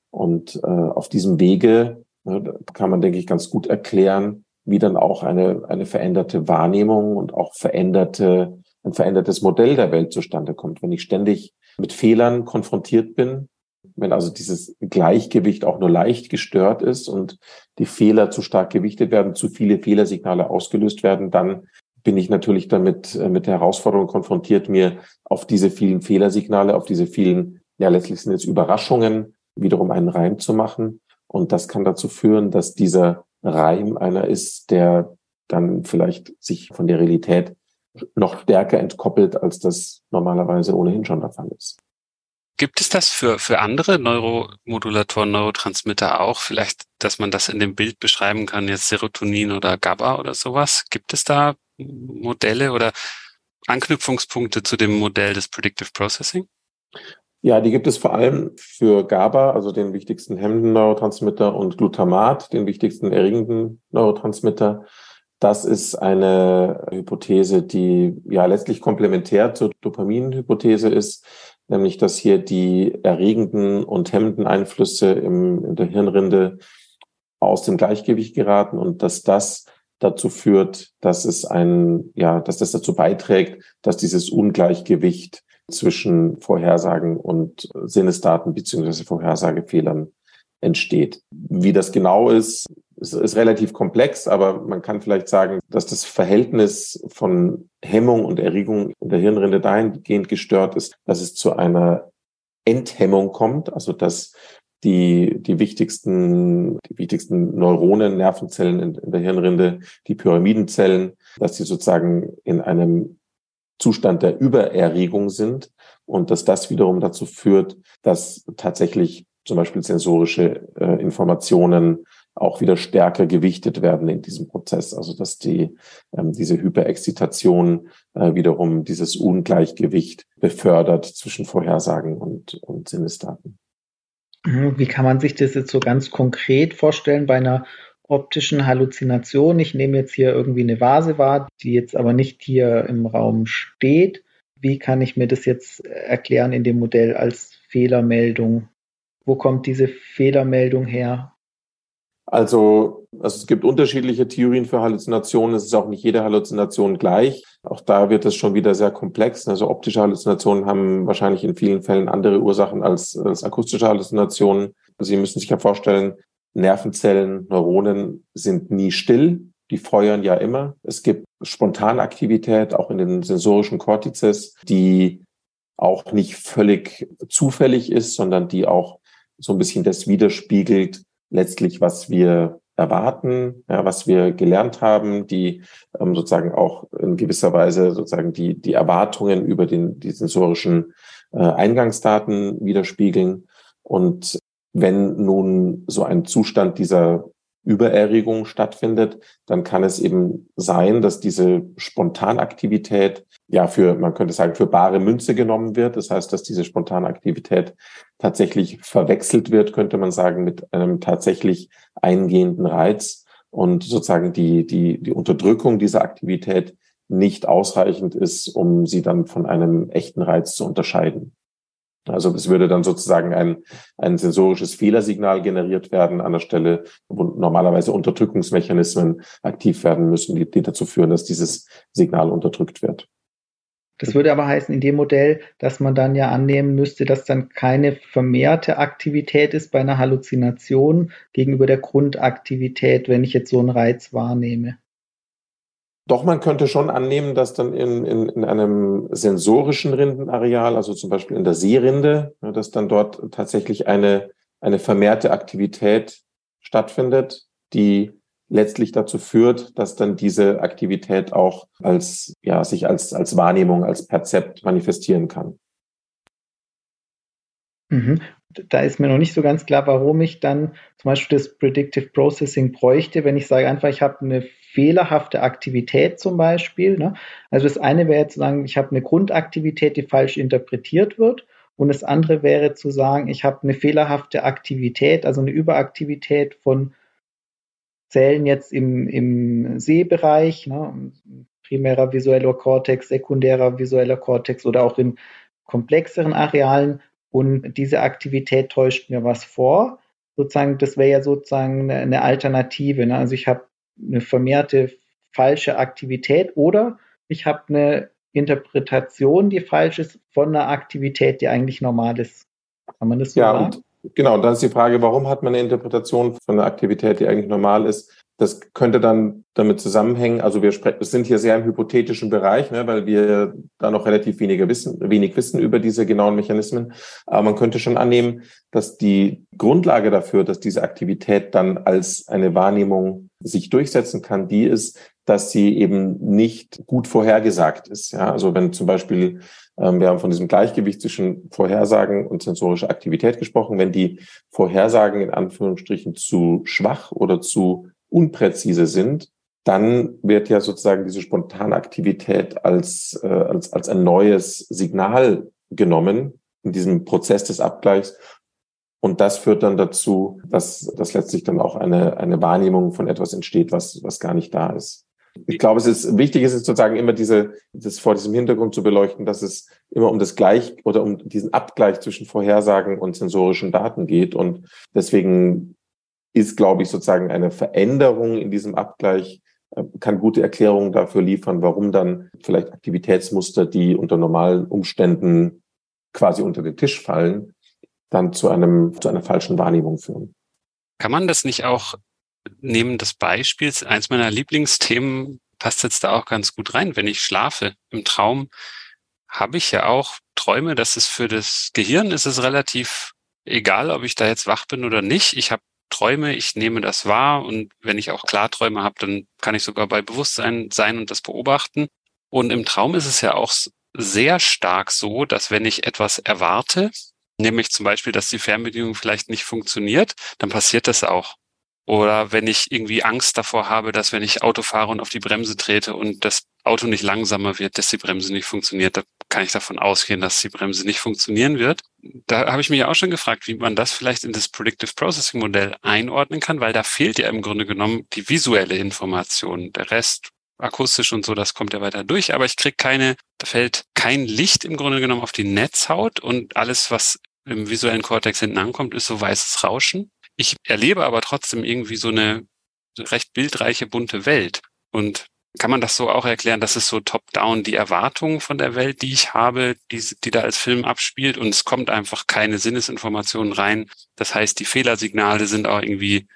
Speaker 3: Und äh, auf diesem Wege ne, kann man, denke ich, ganz gut erklären, wie dann auch eine, eine veränderte Wahrnehmung und auch veränderte, ein verändertes Modell der Welt zustande kommt. Wenn ich ständig mit Fehlern konfrontiert bin, wenn also dieses Gleichgewicht auch nur leicht gestört ist und die Fehler zu stark gewichtet werden, zu viele Fehlersignale ausgelöst werden, dann bin ich natürlich damit äh, mit der Herausforderung konfrontiert, mir auf diese vielen Fehlersignale, auf diese vielen, ja letztlich sind es Überraschungen, wiederum einen Reim zu machen. Und das kann dazu führen, dass dieser Reim einer ist, der dann vielleicht sich von der Realität noch stärker entkoppelt, als das normalerweise ohnehin schon der Fall ist.
Speaker 1: Gibt es das für, für andere Neuromodulatoren, Neurotransmitter auch? Vielleicht, dass man das in dem Bild beschreiben kann, jetzt Serotonin oder GABA oder sowas? Gibt es da Modelle oder Anknüpfungspunkte zu dem Modell des Predictive Processing?
Speaker 3: Ja, die gibt es vor allem für GABA, also den wichtigsten hemmenden Neurotransmitter, und Glutamat, den wichtigsten erregenden Neurotransmitter. Das ist eine Hypothese, die ja letztlich komplementär zur Dopaminhypothese ist nämlich dass hier die erregenden und hemmenden Einflüsse im, in der Hirnrinde aus dem Gleichgewicht geraten und dass das dazu führt, dass es ein, ja, dass das dazu beiträgt, dass dieses Ungleichgewicht zwischen Vorhersagen und Sinnesdaten beziehungsweise Vorhersagefehlern entsteht. Wie das genau ist, ist, ist relativ komplex, aber man kann vielleicht sagen, dass das Verhältnis von Hemmung und Erregung in der Hirnrinde dahingehend gestört ist, dass es zu einer Enthemmung kommt, also dass die, die wichtigsten, die wichtigsten Neuronen, Nervenzellen in, in der Hirnrinde, die Pyramidenzellen, dass sie sozusagen in einem Zustand der Übererregung sind und dass das wiederum dazu führt, dass tatsächlich zum Beispiel sensorische äh, Informationen auch wieder stärker gewichtet werden in diesem Prozess. Also dass die ähm, diese Hyperexzitation äh, wiederum dieses Ungleichgewicht befördert zwischen Vorhersagen und, und Sinnesdaten.
Speaker 4: Mhm, wie kann man sich das jetzt so ganz konkret vorstellen bei einer optischen Halluzination? Ich nehme jetzt hier irgendwie eine Vase wahr, die jetzt aber nicht hier im Raum steht. Wie kann ich mir das jetzt erklären in dem Modell als Fehlermeldung? Wo kommt diese Fehlermeldung her?
Speaker 3: Also, also es gibt unterschiedliche Theorien für Halluzinationen. Es ist auch nicht jede Halluzination gleich. Auch da wird es schon wieder sehr komplex. Also optische Halluzinationen haben wahrscheinlich in vielen Fällen andere Ursachen als, als akustische Halluzinationen. Sie müssen sich ja vorstellen, Nervenzellen, Neuronen sind nie still. Die feuern ja immer. Es gibt Spontanaktivität auch in den sensorischen Kortizes, die auch nicht völlig zufällig ist, sondern die auch so ein bisschen das widerspiegelt, letztlich, was wir erwarten, ja, was wir gelernt haben, die ähm, sozusagen auch in gewisser Weise sozusagen die, die Erwartungen über den, die sensorischen äh, Eingangsdaten widerspiegeln. Und wenn nun so ein Zustand dieser Übererregung stattfindet, dann kann es eben sein, dass diese Spontanaktivität ja für, man könnte sagen, für bare Münze genommen wird. Das heißt, dass diese Spontanaktivität tatsächlich verwechselt wird, könnte man sagen, mit einem tatsächlich eingehenden Reiz und sozusagen die, die, die Unterdrückung dieser Aktivität nicht ausreichend ist, um sie dann von einem echten Reiz zu unterscheiden. Also es würde dann sozusagen ein, ein sensorisches Fehlersignal generiert werden an der Stelle, wo normalerweise Unterdrückungsmechanismen aktiv werden müssen, die, die dazu führen, dass dieses Signal unterdrückt wird.
Speaker 4: Das würde aber heißen in dem Modell, dass man dann ja annehmen müsste, dass dann keine vermehrte Aktivität ist bei einer Halluzination gegenüber der Grundaktivität, wenn ich jetzt so einen Reiz wahrnehme.
Speaker 3: Doch man könnte schon annehmen, dass dann in, in, in einem sensorischen Rindenareal, also zum Beispiel in der Seerinde, dass dann dort tatsächlich eine, eine vermehrte Aktivität stattfindet, die letztlich dazu führt, dass dann diese Aktivität auch als, ja, sich als, als Wahrnehmung, als Perzept manifestieren kann.
Speaker 4: Mhm. Da ist mir noch nicht so ganz klar, warum ich dann zum Beispiel das Predictive Processing bräuchte, wenn ich sage einfach, ich habe eine fehlerhafte Aktivität zum Beispiel. Ne? Also das eine wäre zu sagen, ich habe eine Grundaktivität, die falsch interpretiert wird. Und das andere wäre zu sagen, ich habe eine fehlerhafte Aktivität, also eine Überaktivität von Zellen jetzt im, im Sehbereich, ne? primärer visueller Kortex, sekundärer visueller Kortex oder auch in komplexeren Arealen. Und diese Aktivität täuscht mir was vor. Sozusagen, das wäre ja sozusagen eine Alternative. Ne? Also ich habe eine vermehrte falsche Aktivität oder ich habe eine Interpretation, die falsch ist von einer Aktivität, die eigentlich normal ist.
Speaker 3: Kann man das so ja, sagen? Und genau, dann ist die Frage, warum hat man eine Interpretation von einer Aktivität, die eigentlich normal ist? Das könnte dann damit zusammenhängen. Also wir sind hier sehr im hypothetischen Bereich, ne, weil wir da noch relativ weniger wissen, wenig wissen über diese genauen Mechanismen. Aber man könnte schon annehmen, dass die Grundlage dafür, dass diese Aktivität dann als eine Wahrnehmung sich durchsetzen kann, die ist, dass sie eben nicht gut vorhergesagt ist. Ja, also wenn zum Beispiel ähm, wir haben von diesem Gleichgewicht zwischen Vorhersagen und sensorischer Aktivität gesprochen. Wenn die Vorhersagen in Anführungsstrichen zu schwach oder zu unpräzise sind, dann wird ja sozusagen diese Spontanaktivität als, äh, als, als ein neues Signal genommen in diesem Prozess des Abgleichs. Und das führt dann dazu, dass, dass letztlich dann auch eine, eine Wahrnehmung von etwas entsteht, was, was gar nicht da ist. Ich glaube, es ist wichtig, ist es sozusagen immer diese, das vor diesem Hintergrund zu beleuchten, dass es immer um das Gleich oder um diesen Abgleich zwischen Vorhersagen und sensorischen Daten geht. Und deswegen ist, glaube ich, sozusagen eine Veränderung in diesem Abgleich äh, kann gute Erklärungen dafür liefern, warum dann vielleicht Aktivitätsmuster, die unter normalen Umständen quasi unter den Tisch fallen, dann zu einem, zu einer falschen Wahrnehmung führen.
Speaker 1: Kann man das nicht auch neben des Beispiels, eins meiner Lieblingsthemen passt jetzt da auch ganz gut rein. Wenn ich schlafe im Traum, habe ich ja auch Träume, dass es für das Gehirn ist es relativ egal, ob ich da jetzt wach bin oder nicht. Ich habe Träume, ich nehme das wahr und wenn ich auch Klarträume habe, dann kann ich sogar bei Bewusstsein sein und das beobachten. Und im Traum ist es ja auch sehr stark so, dass wenn ich etwas erwarte, nämlich zum Beispiel, dass die Fernbedienung vielleicht nicht funktioniert, dann passiert das auch. Oder wenn ich irgendwie Angst davor habe, dass wenn ich Auto fahre und auf die Bremse trete und das Auto nicht langsamer wird, dass die Bremse nicht funktioniert, da kann ich davon ausgehen, dass die Bremse nicht funktionieren wird. Da habe ich mich auch schon gefragt, wie man das vielleicht in das Predictive Processing Modell einordnen kann, weil da fehlt ja im Grunde genommen die visuelle Information. Der Rest akustisch und so, das kommt ja weiter durch, aber ich kriege keine, da fällt kein Licht im Grunde genommen auf die Netzhaut und alles, was im visuellen Kortex hinten ankommt, ist so weißes Rauschen. Ich erlebe aber trotzdem irgendwie so eine recht bildreiche, bunte Welt. Und kann man das so auch erklären, dass es so top-down die Erwartungen von der Welt, die ich habe, die, die da als Film abspielt und es kommt einfach keine Sinnesinformationen rein. Das heißt, die Fehlersignale sind auch irgendwie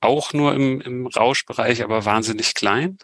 Speaker 1: auch nur im, im Rauschbereich, aber wahnsinnig klein?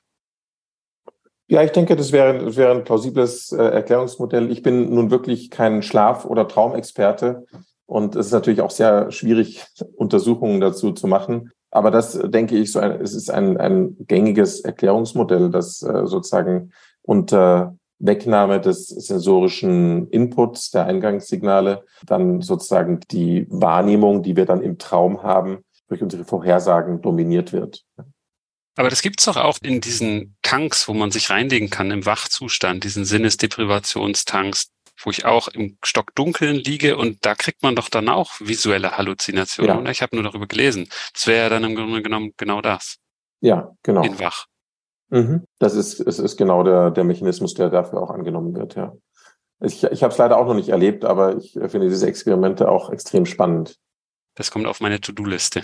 Speaker 3: Ja, ich denke, das wäre, wäre ein plausibles äh, Erklärungsmodell. Ich bin nun wirklich kein Schlaf- oder Traumexperte. Und es ist natürlich auch sehr schwierig, Untersuchungen dazu zu machen. Aber das denke ich, so ein, es ist ein, ein gängiges Erklärungsmodell, das äh, sozusagen unter Wegnahme des sensorischen Inputs der Eingangssignale dann sozusagen die Wahrnehmung, die wir dann im Traum haben, durch unsere Vorhersagen dominiert wird.
Speaker 1: Aber das gibt's doch auch in diesen Tanks, wo man sich reinlegen kann im Wachzustand, diesen Sinnesdeprivationstanks wo ich auch im Stockdunkeln liege und da kriegt man doch dann auch visuelle Halluzinationen. Ja. Ich habe nur darüber gelesen. Das wäre ja dann im Grunde genommen genau das.
Speaker 3: Ja, genau.
Speaker 1: In Wach.
Speaker 3: Mhm. Das ist, es ist genau der, der Mechanismus, der dafür auch angenommen wird, ja. Ich, ich habe es leider auch noch nicht erlebt, aber ich finde diese Experimente auch extrem spannend.
Speaker 1: Das kommt auf meine To-Do-Liste.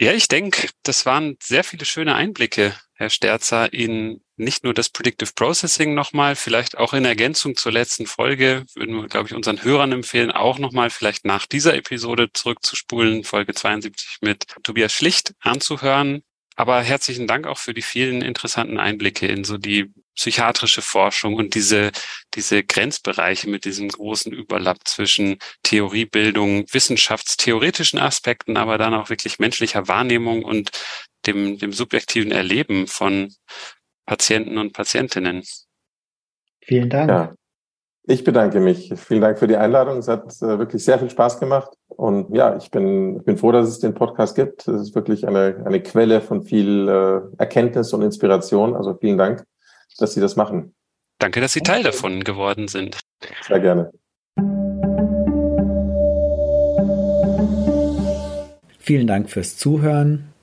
Speaker 1: Ja, ich denke, das waren sehr viele schöne Einblicke, Herr Sterzer, in nicht nur das Predictive Processing nochmal, vielleicht auch in Ergänzung zur letzten Folge, würden wir, glaube ich, unseren Hörern empfehlen, auch nochmal vielleicht nach dieser Episode zurückzuspulen, Folge 72 mit Tobias Schlicht anzuhören. Aber herzlichen Dank auch für die vielen interessanten Einblicke in so die psychiatrische Forschung und diese, diese Grenzbereiche mit diesem großen Überlapp zwischen Theoriebildung, wissenschaftstheoretischen Aspekten, aber dann auch wirklich menschlicher Wahrnehmung und dem, dem subjektiven Erleben von Patienten und Patientinnen.
Speaker 4: Vielen Dank. Ja,
Speaker 3: ich bedanke mich. Vielen Dank für die Einladung. Es hat äh, wirklich sehr viel Spaß gemacht. Und ja, ich bin, ich bin froh, dass es den Podcast gibt. Es ist wirklich eine, eine Quelle von viel äh, Erkenntnis und Inspiration. Also vielen Dank, dass Sie das machen.
Speaker 1: Danke, dass Sie Teil davon geworden sind.
Speaker 3: Sehr gerne.
Speaker 2: Vielen Dank fürs Zuhören.